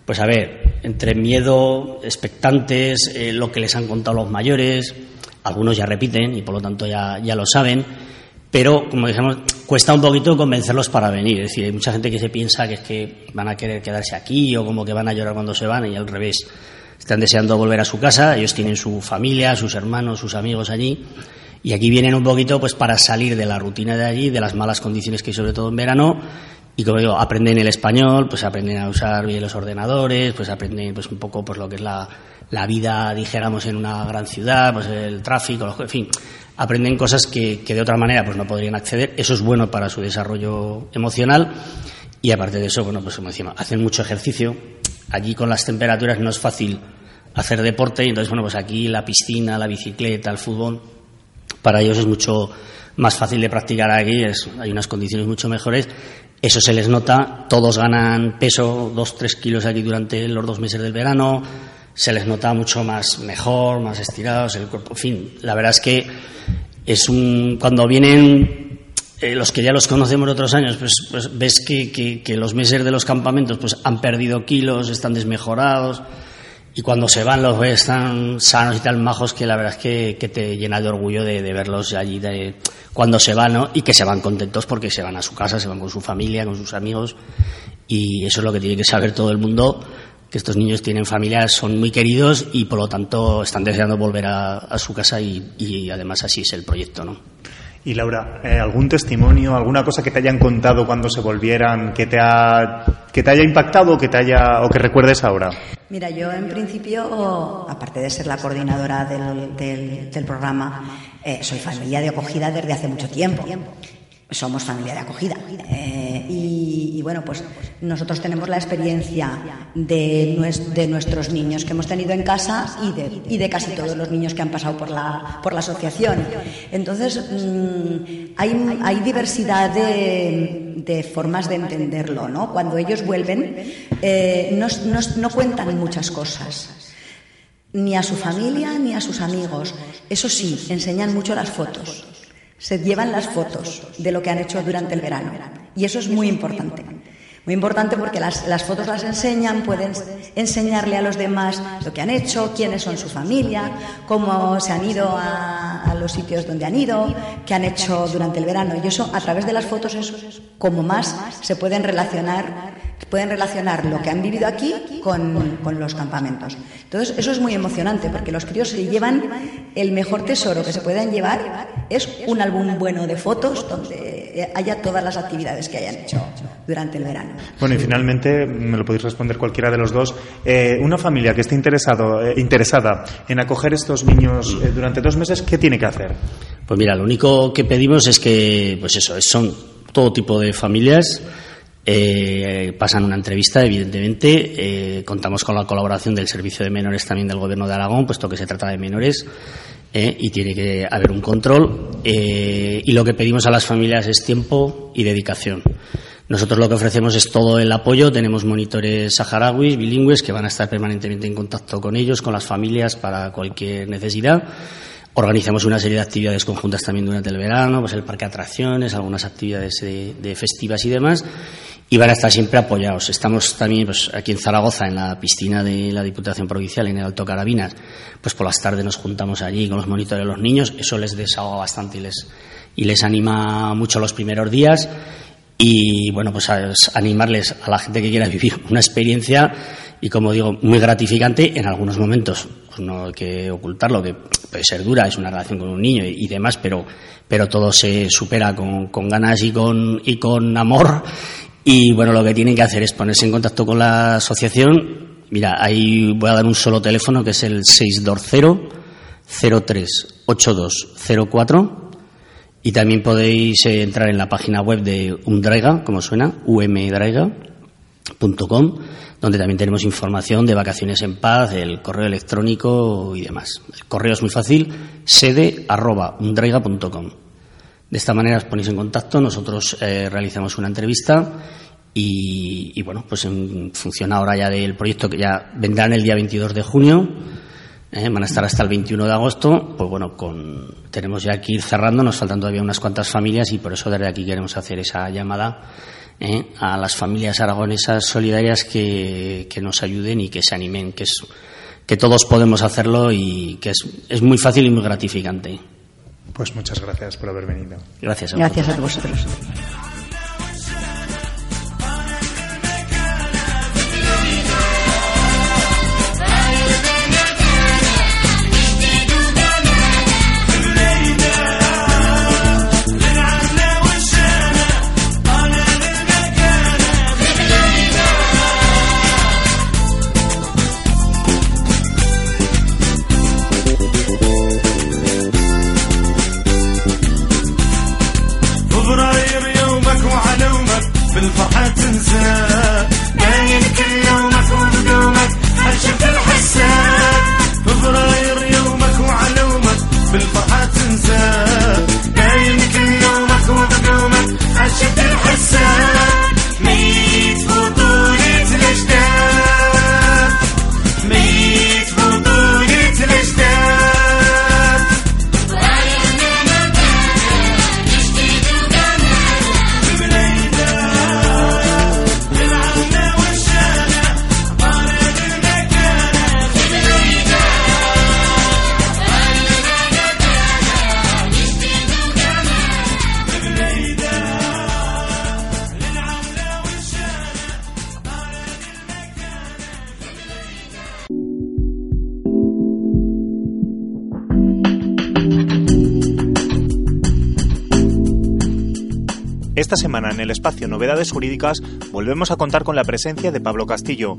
pues a ver, entre miedo, expectantes, eh, lo que les han contado los mayores, algunos ya repiten y por lo tanto ya, ya lo saben pero como dijimos, cuesta un poquito convencerlos para venir. Es decir, hay mucha gente que se piensa que es que van a querer quedarse aquí o como que van a llorar cuando se van y al revés. Están deseando volver a su casa, ellos tienen su familia, sus hermanos, sus amigos allí y aquí vienen un poquito pues para salir de la rutina de allí, de las malas condiciones que hay sobre todo en verano y como digo, aprenden el español, pues aprenden a usar bien los ordenadores, pues aprenden pues un poco pues lo que es la, la vida, dijéramos, en una gran ciudad, pues el tráfico, en fin, aprenden cosas que, de otra manera pues no podrían acceder. Eso es bueno para su desarrollo emocional y aparte de eso, bueno, pues como decimos, hacen mucho ejercicio. Allí con las temperaturas no es fácil hacer deporte y entonces, bueno, pues aquí la piscina, la bicicleta, el fútbol para ellos es mucho más fácil de practicar aquí, es, hay unas condiciones mucho mejores. Eso se les nota, todos ganan peso, dos, tres kilos aquí durante los dos meses del verano, se les nota mucho más mejor, más estirados, el cuerpo, en fin, la verdad es que es un, cuando vienen eh, los que ya los conocemos otros años, pues, pues ves que, que, que, los meses de los campamentos pues han perdido kilos, están desmejorados y cuando se van los ves tan sanos y tan majos que la verdad es que, que te llena de orgullo de, verlos allí de, cuando se van ¿no? y que se van contentos porque se van a su casa, se van con su familia, con sus amigos y eso es lo que tiene que saber todo el mundo que estos niños tienen familias, son muy queridos y por lo tanto están deseando volver a, a su casa y, y, además así es el proyecto, ¿no? Y Laura, eh, ¿algún testimonio, alguna cosa que te hayan contado cuando se volvieran, que te, ha, que te haya impactado o que, te haya, o que recuerdes ahora? Mira, yo en principio, aparte de ser la coordinadora del, del, programa, eh, soy familia de acogida desde hace mucho tiempo somos familia de acogida. Eh, y, bueno, pues nosotros tenemos la experiencia de, nues, de, nuestros niños que hemos tenido en casa y de, y de casi todos los niños que han pasado por la, por la asociación. Entonces, mmm, hay, hay, diversidad de, de, formas de entenderlo, ¿no? Cuando ellos vuelven, eh, no, no, no cuentan muchas cosas ni a su familia ni a sus amigos. Eso sí, enseñan mucho las fotos se llevan las fotos de lo que han hecho durante el verano. Y eso es muy importante. Muy importante porque las, las, fotos las enseñan, pueden enseñarle a los demás lo que han hecho, quiénes son su familia, cómo se han ido a, a los sitios donde han ido, qué han hecho durante el verano. Y eso, a través de las fotos, es como más se pueden relacionar pueden relacionar lo que han vivido aquí con, con, los campamentos. Entonces, eso es muy emocionante porque los críos se llevan el mejor tesoro que se puedan llevar es un álbum bueno de fotos donde haya todas las actividades que hayan hecho durante el verano. Bueno, y finalmente, me lo podéis responder cualquiera de los dos, eh, una familia que esté interesado, eh, interesada en acoger estos niños eh, durante dos meses, ¿qué tiene que hacer? Pues mira, lo único que pedimos es que, pues eso, son todo tipo de familias eh, pasan una entrevista, evidentemente. Eh, contamos con la colaboración del Servicio de Menores también del Gobierno de Aragón, puesto que se trata de menores eh, y tiene que haber un control. Y lo que pedimos a las familias es tiempo y dedicación. Nosotros lo que ofrecemos es todo el apoyo. Tenemos monitores saharauis, bilingües, que van a estar permanentemente en contacto con ellos, con las familias, para cualquier necesidad. Organizamos una serie de actividades conjuntas también durante el verano, pues el parque de atracciones, algunas actividades de, de festivas y demás y van a estar siempre apoyados. Estamos también pues, aquí en Zaragoza, en la piscina de la Diputación Provincial, en el Alto Carabinas, pues por las tardes nos juntamos allí con los monitores de los niños, eso les desahoga bastante y les, y les anima mucho los primeros días. Y bueno, pues a, animarles a la gente que quiera vivir una experiencia y como digo, muy gratificante en algunos momentos. Pues no hay que ocultarlo, que puede ser dura, es una relación con un niño y, y demás, pero, pero todo se supera con, con ganas y con, y con amor y bueno, lo que tienen que hacer es ponerse en contacto con la asociación. Mira, ahí voy a dar un solo teléfono que es el 620 038204 y también podéis eh, entrar en la página web de Umdraiga, como suena, umdraiga.com, donde también tenemos información de vacaciones en paz, el correo electrónico y demás. El correo es muy fácil, sede arroba. De esta manera os ponéis en contacto, nosotros eh, realizamos una entrevista y, bueno, pues en función ahora ya del proyecto que ya vendrán el día 22 de junio, eh, van a estar hasta el 21 de agosto, pues bueno, con, tenemos ya que ir cerrando, nos faltan todavía unas cuantas familias y por eso desde aquí queremos hacer esa llamada eh, a las familias aragonesas solidarias que, que nos ayuden y que se animen, que, es, que todos podemos hacerlo y que es, es muy fácil y muy gratificante. Pues muchas gracias por haber venido. Gracias a Gracias a vosotros. hayatın Esta semana en el espacio Novedades Jurídicas volvemos a contar con la presencia de Pablo Castillo,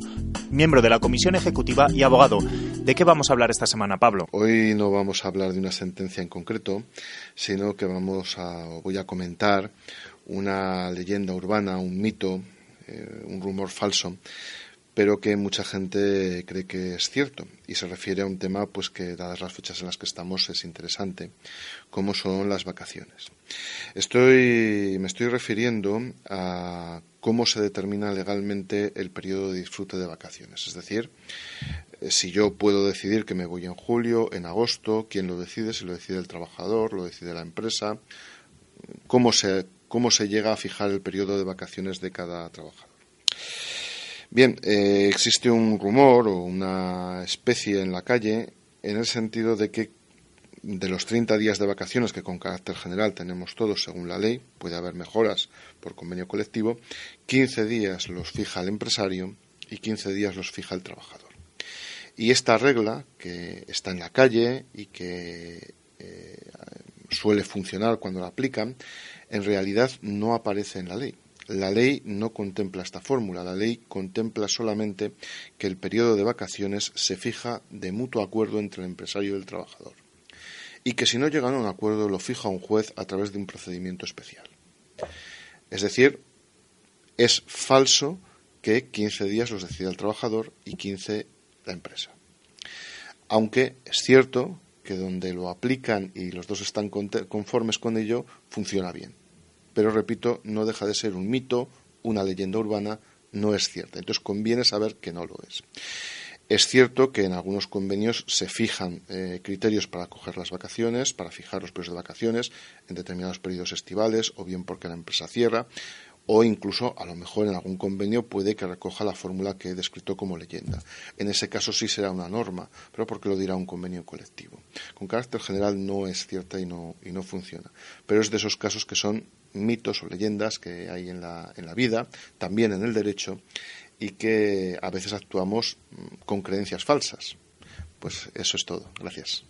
miembro de la Comisión Ejecutiva y abogado. ¿De qué vamos a hablar esta semana, Pablo? Hoy no vamos a hablar de una sentencia en concreto, sino que vamos a, voy a comentar una leyenda urbana, un mito, eh, un rumor falso pero que mucha gente cree que es cierto y se refiere a un tema pues que dadas las fechas en las que estamos es interesante, como son las vacaciones. Estoy me estoy refiriendo a cómo se determina legalmente el periodo de disfrute de vacaciones, es decir, eh, si yo puedo decidir que me voy en julio, en agosto, quién lo decide, si lo decide el trabajador, lo decide la empresa, cómo se cómo se llega a fijar el periodo de vacaciones de cada trabajador. Bien, eh, existe un rumor o una especie en la calle en el sentido de que de los 30 días de vacaciones que con carácter general tenemos todos según la ley, puede haber mejoras por convenio colectivo, 15 días los fija el empresario y 15 días los fija el trabajador. Y esta regla, que está en la calle y que eh, suele funcionar cuando la aplican, en realidad no aparece en la ley. La ley no contempla esta fórmula, la ley contempla solamente que el periodo de vacaciones se fija de mutuo acuerdo entre el empresario y el trabajador y que si no llegan a un acuerdo lo fija un juez a través de un procedimiento especial. Es decir, es falso que 15 días los decida el trabajador y 15 la empresa. Aunque es cierto que donde lo aplican y los dos están conformes con ello, funciona bien pero repito, no deja de ser un mito, una leyenda urbana, no es cierta. Entonces conviene saber que no lo es. Es cierto que en algunos convenios se fijan eh, criterios para coger las vacaciones, para fijar los periodos de vacaciones en determinados periodos estivales, o bien porque la empresa cierra, o incluso a lo mejor en algún convenio puede que recoja la fórmula que he descrito como leyenda. En ese caso sí será una norma, pero porque lo dirá un convenio colectivo. Con carácter general no es cierta y no, y no funciona, pero es de esos casos que son mitos o leyendas que hay en la, en la vida, también en el derecho, y que a veces actuamos mm, con creencias falsas. Pues eso es todo. Gracias.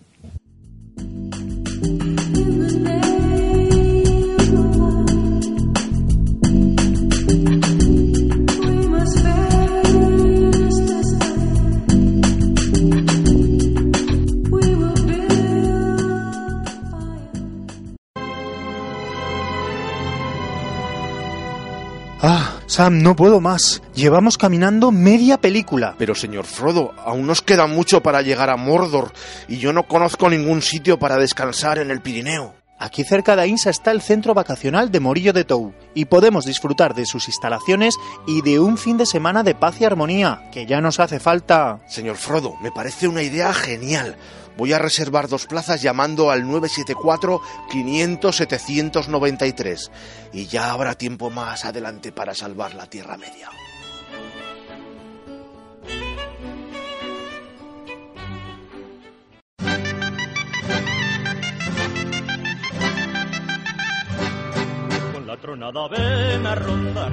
Sam, no puedo más. Llevamos caminando media película. Pero señor Frodo, aún nos queda mucho para llegar a Mordor y yo no conozco ningún sitio para descansar en el Pirineo. Aquí cerca de Ainsa está el centro vacacional de Morillo de Tou y podemos disfrutar de sus instalaciones y de un fin de semana de paz y armonía, que ya nos hace falta. Señor Frodo, me parece una idea genial. Voy a reservar dos plazas llamando al 974-500-793 y ya habrá tiempo más adelante para salvar la Tierra Media.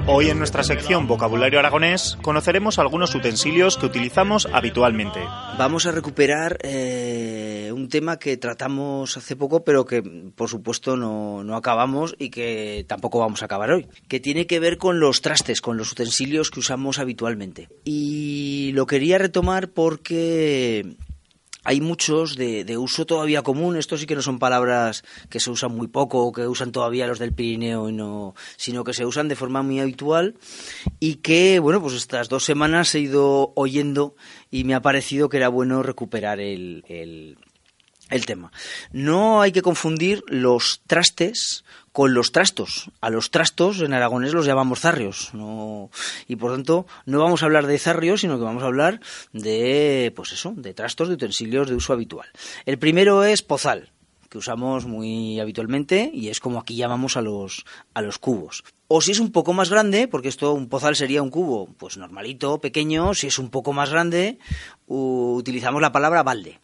Hoy en nuestra sección Vocabulario Aragonés conoceremos algunos utensilios que utilizamos habitualmente. Vamos a recuperar eh, un tema que tratamos hace poco pero que por supuesto no, no acabamos y que tampoco vamos a acabar hoy, que tiene que ver con los trastes, con los utensilios que usamos habitualmente. Y lo quería retomar porque hay muchos de, uso todavía común. Estos sí que no son palabras que se usan muy poco o que usan todavía los del Pirineo, y no, sino que se usan de forma muy habitual y que, bueno, pues estas dos semanas he ido oyendo y me ha parecido que era bueno recuperar el, el tema. No hay que confundir los trastes con los trastos. A los trastos en aragonés los llamamos zarrios. y por tanto, no vamos a hablar de zarrios, sino que vamos a hablar de, pues eso, de trastos, de utensilios de uso habitual. El primero es pozal que usamos muy habitualmente y es como aquí llamamos a los, a los cubos. O si es un poco más grande, porque esto un pozal sería un cubo, pues normalito, pequeño, si es un poco más grande, utilizamos la palabra balde.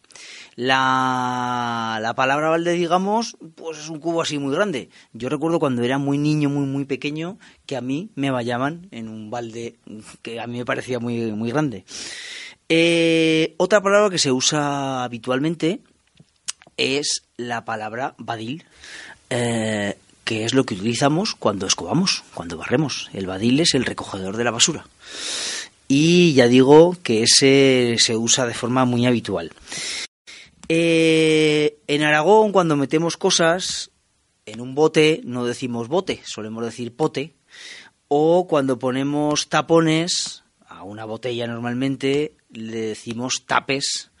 La, la palabra balde, digamos, pues es un cubo así muy grande. Yo recuerdo cuando era muy niño, muy, muy pequeño, que a mí me vallaban en un balde que a mí me parecía muy, muy grande. Eh, otra palabra que se usa habitualmente es la palabra badil. Eh, que es lo que utilizamos cuando escobamos, cuando barremos. El badil es el recogedor de la basura. Y ya digo que ese se usa de forma muy habitual. Eh, en Aragón, cuando metemos cosas en un bote, no decimos bote, solemos decir pote. O cuando ponemos tapones a una botella normalmente, le decimos tapes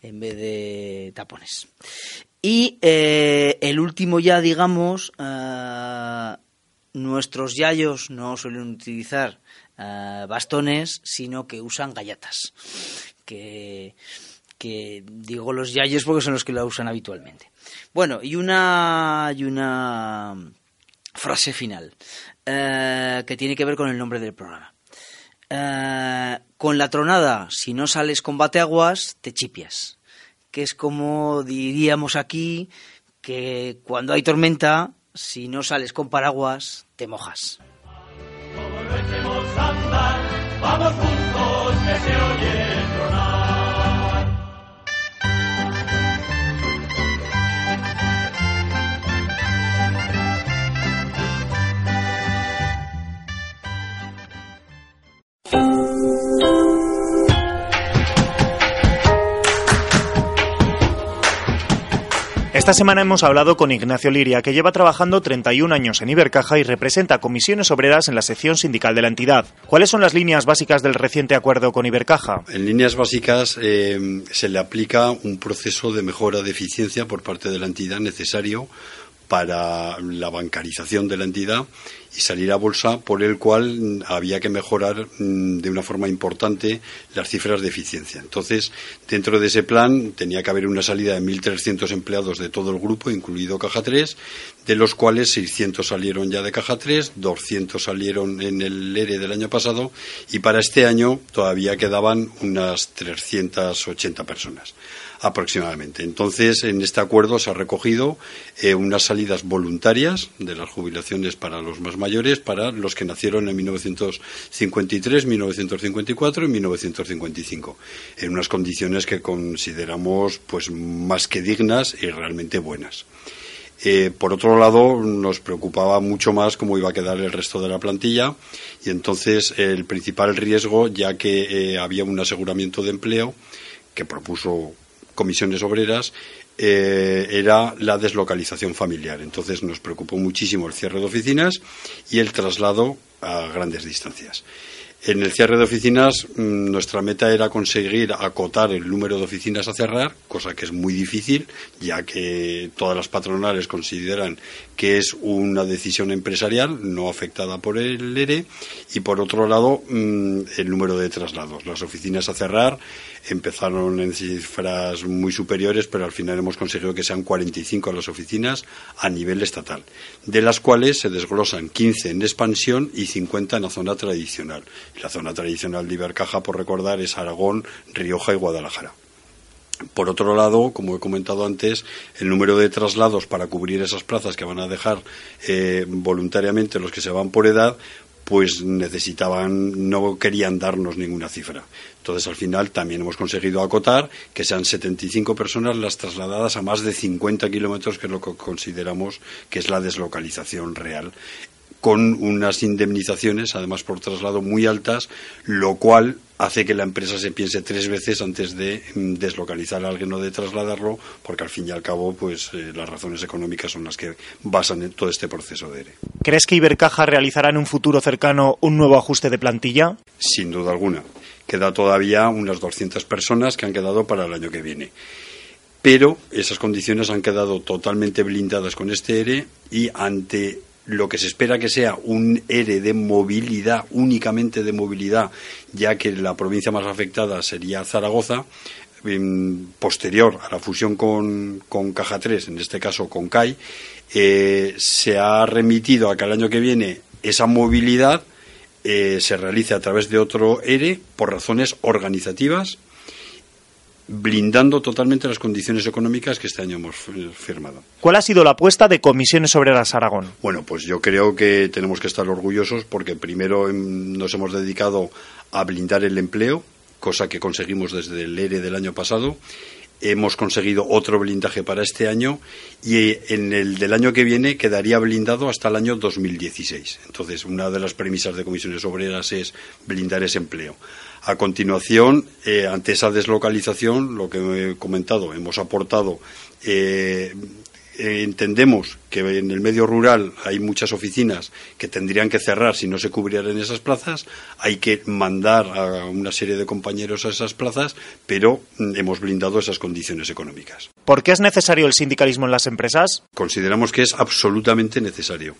en vez de tapones. Y eh, el último ya, digamos, eh, nuestros yayos no suelen utilizar eh, bastones, sino que usan gallatas. Que, que digo los yayos porque son los que la usan habitualmente. Bueno, y una, y una frase final que tiene que ver con el nombre del programa. con la tronada, si no sales con bateaguas, te chipias que es como diríamos aquí que cuando hay tormenta, si no sales con paraguas, te mojas. vamos juntos que se oye Esta semana hemos hablado con Ignacio Liria, que lleva trabajando 31 años en Ibercaja y representa comisiones obreras en la sección sindical de la entidad. ¿Cuáles son las líneas básicas del reciente acuerdo con Ibercaja? En líneas básicas eh, se le aplica un proceso de mejora de eficiencia por parte de la entidad necesario para la bancarización de la entidad y salir a bolsa, por el cual había que mejorar mm, de una forma importante las cifras de eficiencia. Entonces, dentro de ese plan tenía que haber una salida de 1.300 empleados de todo el grupo, incluido Caja 3, de los cuales 600 salieron ya de Caja 3, 200 salieron en el ERE del año pasado y para este año todavía quedaban unas 380 personas aproximadamente. Entonces, en este acuerdo se ha recogido eh, unas salidas voluntarias de las jubilaciones para los más mayores, para los que nacieron en 1953, 1954 y 1955, en unas condiciones que consideramos pues más que dignas y realmente buenas. Eh, por otro lado, nos preocupaba mucho más cómo iba a quedar el resto de la plantilla y entonces el principal riesgo, ya que eh, había un aseguramiento de empleo que propuso comisiones obreras eh, era la deslocalización familiar. Entonces nos preocupó muchísimo el cierre de oficinas y el traslado a grandes distancias. En el cierre de oficinas, mm, nuestra meta era conseguir acotar el número de oficinas a cerrar, cosa que es muy difícil, ya que todas las patronales consideran que es una decisión empresarial no afectada por el ERE, y por otro lado, mm, el número de traslados. Las oficinas a cerrar empezaron en cifras muy superiores, pero al final hemos conseguido que sean 45 las oficinas a nivel estatal, de las cuales se desglosan 15 en expansión y 50 en la zona tradicional. La zona tradicional de Ibercaja, por recordar, es Aragón, Rioja y Guadalajara. Por otro lado, como he comentado antes, el número de traslados para cubrir esas plazas que van a dejar eh, voluntariamente los que se van por edad, pues necesitaban, no querían darnos ninguna cifra. Entonces, al final, también hemos conseguido acotar que sean 75 personas las trasladadas a más de 50 kilómetros, que es lo que consideramos que es la deslocalización real, con unas indemnizaciones, además por traslado, muy altas, lo cual hace que la empresa se piense tres veces antes de mm, deslocalizar a alguien o de trasladarlo, porque al fin y al cabo, pues eh, las razones económicas son las que basan en todo este proceso de ERE. ¿Crees que Ibercaja realizará en un futuro cercano un nuevo ajuste de plantilla? Sin duda alguna. Queda todavía unas 200 personas que han quedado para el año que viene pero esas condiciones han quedado totalmente blindadas con este ERE y ante lo que se espera que sea un ERE de movilidad, únicamente de movilidad, ya que la provincia más afectada sería Zaragoza, posterior a la fusión con, Caja 3, en este caso con CAI, eh, se ha remitido a que el año que viene esa movilidad eh, se realice a través de otro ERE por razones organizativas blindando totalmente las condiciones económicas que este año hemos firmado. ¿Cuál ha sido la apuesta de Comisiones Obreras Aragón? Bueno, pues yo creo que tenemos que estar orgullosos porque primero em, nos hemos dedicado a blindar el empleo, cosa que conseguimos desde el ERE del año pasado. hemos conseguido otro blindaje para este año y en el del año que viene quedaría blindado hasta el año 2016. Entonces, una de las premisas de comisiones obreras es blindar ese empleo. A continuación, eh, ante esa deslocalización, lo que he comentado, hemos aportado eh, eh, entendemos que en el medio rural hay muchas oficinas que tendrían que cerrar si no se cubrieran esas plazas, hay que mandar a una serie de compañeros a esas plazas, pero mm, hemos blindado esas condiciones económicas. ¿Por qué es necesario el sindicalismo en las empresas? Consideramos que es absolutamente necesario.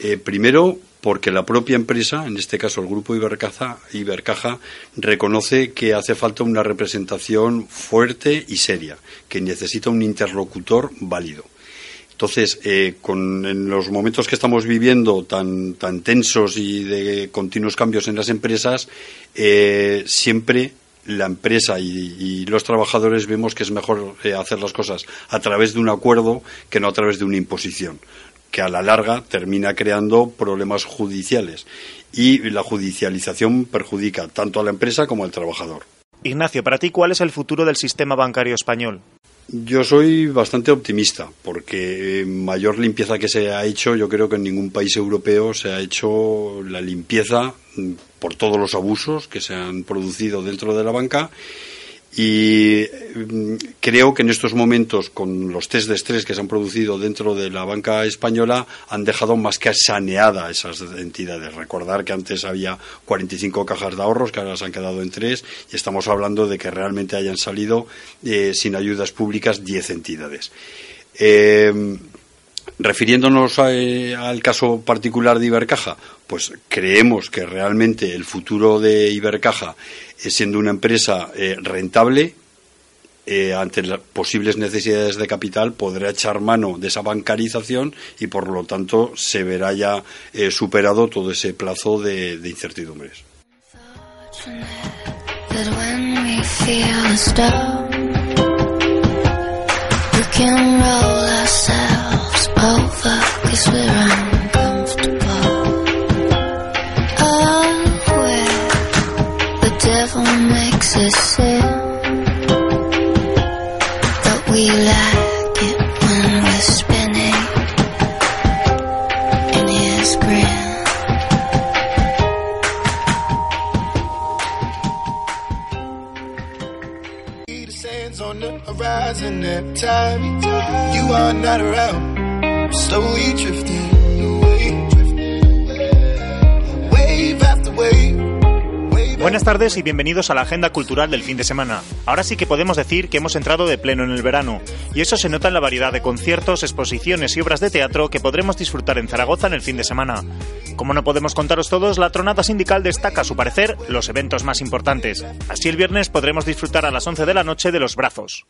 Eh, primero, porque la propia empresa, en este caso el grupo Ibercaja, reconoce que hace falta una representación fuerte y seria, que necesita un interlocutor válido. Entonces, eh, con, en los momentos que estamos viviendo tan, tan tensos y de continuos cambios en las empresas, eh, siempre la empresa y, los trabajadores vemos que es mejor eh, hacer las cosas a través de un acuerdo que no a través de una imposición, que a la larga termina creando problemas judiciales. Y la judicialización perjudica tanto a la empresa como al trabajador. Ignacio, para ti, ¿cuál es el futuro del sistema bancario español? Yo soy bastante optimista, porque mayor limpieza que se ha hecho, yo creo que en ningún país europeo se ha hecho la limpieza por todos los abusos que se han producido dentro de la banca y mm, creo que en estos momentos, con los test de estrés que se han producido dentro de la banca española, han dejado más que saneada esas entidades. Recordar que antes había 45 cajas de ahorros, que ahora se han quedado en tres, y estamos hablando de que realmente hayan salido eh, sin ayudas públicas 10 entidades. Eh, refiriéndonos eh, al caso particular de Ibercaja, pues creemos que realmente el futuro de Ibercaja siendo una empresa eh, rentable, eh, ante las posibles necesidades de capital, podrá echar mano de esa bancarización y, por lo tanto, se verá ya eh, superado todo ese plazo de, de incertidumbres. over cause we're uncomfortable. Aware the devil makes us sin. But we like it when we're spinning in his grin The sands on the horizon every time. You are not around. Buenas tardes y bienvenidos a la agenda cultural del fin de semana. Ahora sí que podemos decir que hemos entrado de pleno en el verano, y eso se nota en la variedad de conciertos, exposiciones y obras de teatro que podremos disfrutar en Zaragoza en el fin de semana. Como no podemos contaros todos, la tronada sindical destaca, a su parecer, los eventos más importantes. Así el viernes podremos disfrutar a las 11 de la noche de los brazos.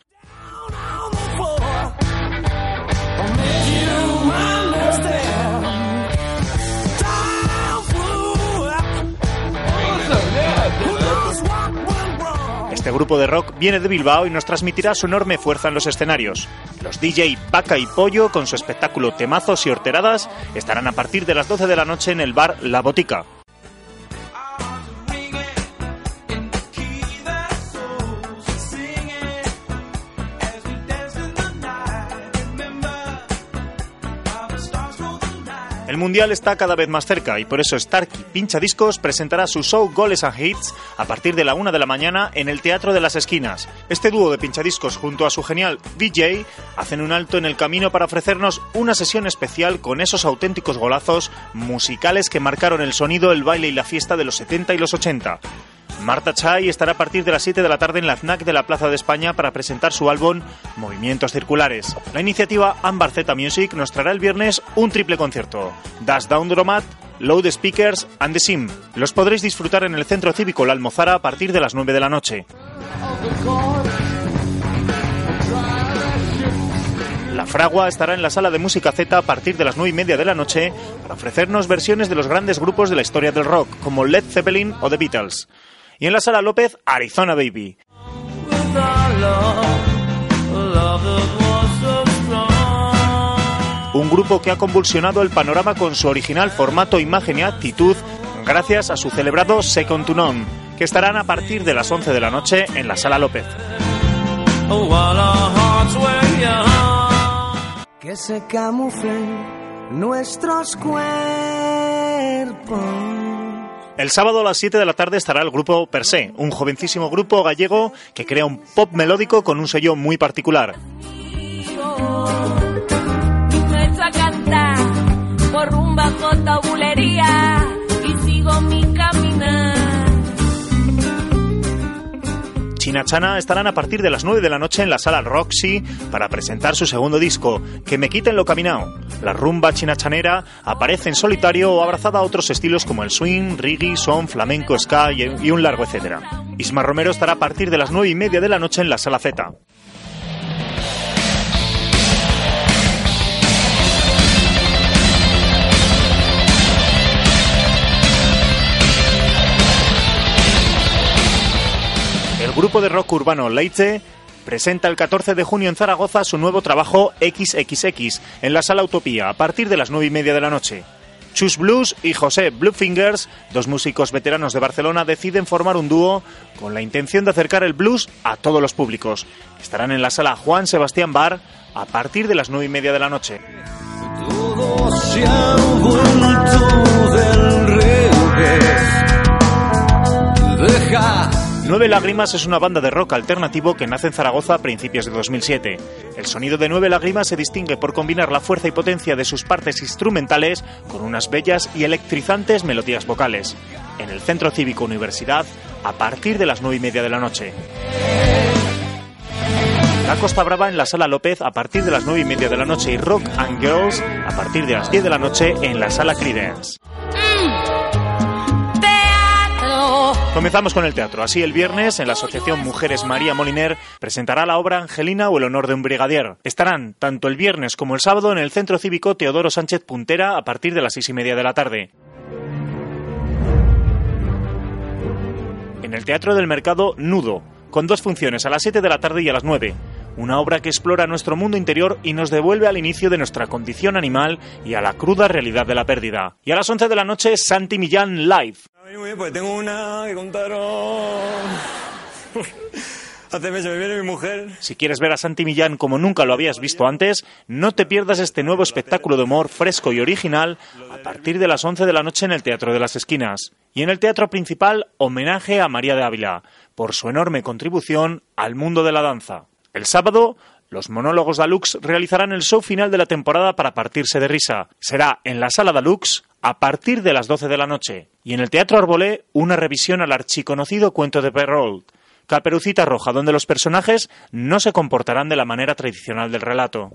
Este grupo de rock viene de Bilbao y nos transmitirá su enorme fuerza en los escenarios. Los DJ Vaca y Pollo, con su espectáculo Temazos y Horteradas, estarán a partir de las 12 de la noche en el bar La Botica. El Mundial está cada vez más cerca y por eso Starkey Pincha Discos presentará su show Goles and Hits a partir de la una de la mañana en el Teatro de las Esquinas. Este dúo de pinchadiscos junto a su genial DJ hacen un alto en el camino para ofrecernos una sesión especial con esos auténticos golazos musicales que marcaron el sonido, el baile y la fiesta de los 70 y los 80. Marta Chay estará a partir de las 7 de la tarde en la FNAC de la Plaza de España para presentar su álbum Movimientos Circulares. La iniciativa Ambar Z Music nos traerá el viernes un triple concierto. Dash Down Dromat, Load Speakers and The Sim. Los podréis disfrutar en el Centro Cívico La Almozara a partir de las 9 de la noche. La Fragua estará en la sala de música Z a partir de las 9 y media de la noche para ofrecernos versiones de los grandes grupos de la historia del rock, como Led Zeppelin o The Beatles. Y en la sala López, Arizona Baby. Un grupo que ha convulsionado el panorama con su original formato, imagen y actitud gracias a su celebrado Second to que estarán a partir de las 11 de la noche en la sala López. Que se camuflen nuestros cuerpos. El sábado a las 7 de la tarde estará el grupo Per se, un jovencísimo grupo gallego que crea un pop melódico con un sello muy particular. China estarán a partir de las 9 de la noche en la sala Roxy para presentar su segundo disco, Que me quiten lo caminado. La rumba chinachanera aparece en solitario o abrazada a otros estilos como el swing, reggae, son, flamenco, ska y un largo etcétera. Isma Romero estará a partir de las 9 y media de la noche en la sala Z. grupo de rock urbano Leite presenta el 14 de junio en Zaragoza su nuevo trabajo XXX en la Sala Utopía a partir de las 9 y media de la noche. Chus Blues y José Bluefingers, dos músicos veteranos de Barcelona, deciden formar un dúo con la intención de acercar el blues a todos los públicos. Estarán en la sala Juan Sebastián Bar a partir de las 9 y media de la noche. Nueve Lágrimas es una banda de rock alternativo que nace en Zaragoza a principios de 2007. El sonido de Nueve Lágrimas se distingue por combinar la fuerza y potencia de sus partes instrumentales con unas bellas y electrizantes melodías vocales. En el Centro Cívico Universidad, a partir de las nueve y media de la noche. La Costa Brava en la Sala López a partir de las nueve y media de la noche y Rock and Girls a partir de las 10 de la noche en la Sala Credence. Comenzamos con el teatro. Así, el viernes, en la Asociación Mujeres María Moliner, presentará la obra Angelina o el honor de un brigadier. Estarán tanto el viernes como el sábado en el Centro Cívico Teodoro Sánchez Puntera a partir de las seis y media de la tarde. En el Teatro del Mercado, Nudo, con dos funciones a las 7 de la tarde y a las 9 una obra que explora nuestro mundo interior y nos devuelve al inicio de nuestra condición animal y a la cruda realidad de la pérdida. Y a las 11 de la noche, Santi Millán Live. Pues tengo una que contaros. Hace meses me viene mi mujer. Si quieres ver a Santi Millán como nunca lo habías visto antes, no te pierdas este nuevo espectáculo de humor fresco y original a partir de las 11 de la noche en el Teatro de las Esquinas. Y en el teatro principal, homenaje a María de Ávila por su enorme contribución al mundo de la danza. El sábado, los monólogos Dalux realizarán el show final de la temporada para partirse de risa. Será en la sala Dalux a partir de las 12 de la noche. Y en el Teatro Arbolé, una revisión al archiconocido cuento de Perrault. Caperucita Roja, donde los personajes no se comportarán de la manera tradicional del relato.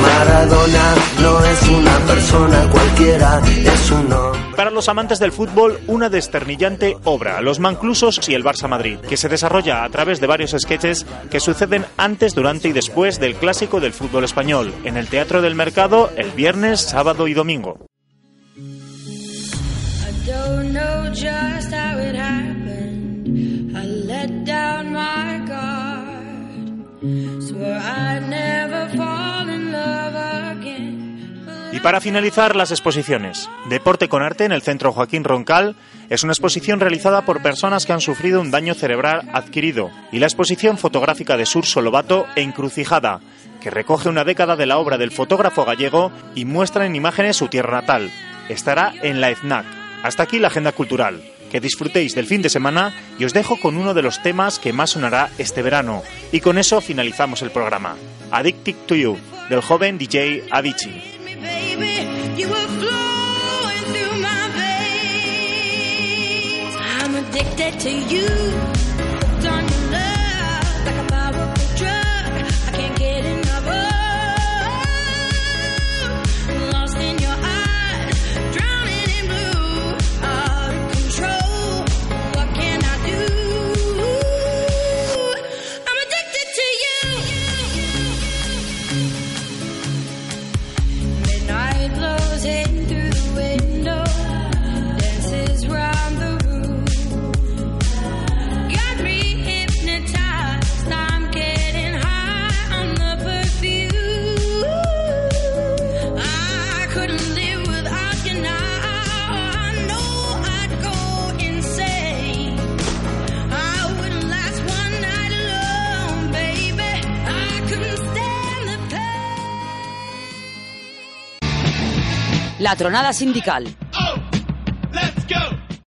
Maradona no es una persona cualquiera, es un Para los amantes del fútbol, una desternillante obra, Los Manclusos y el Barça Madrid, que se desarrolla a través de varios sketches que suceden antes, durante y después del clásico del fútbol español, en el Teatro del Mercado el viernes, sábado y domingo. Y para finalizar, las exposiciones. Deporte con arte en el Centro Joaquín Roncal es una exposición realizada por personas que han sufrido un daño cerebral adquirido. Y la exposición fotográfica de Sur Solobato e Encrucijada, que recoge una década de la obra del fotógrafo gallego y muestra en imágenes su tierra natal. Estará en la EFNAC. Hasta aquí la agenda cultural que disfrutéis del fin de semana y os dejo con uno de los temas que más sonará este verano. Y con eso finalizamos el programa. Addicted to You, del joven DJ Avicii. La Tronada Sindical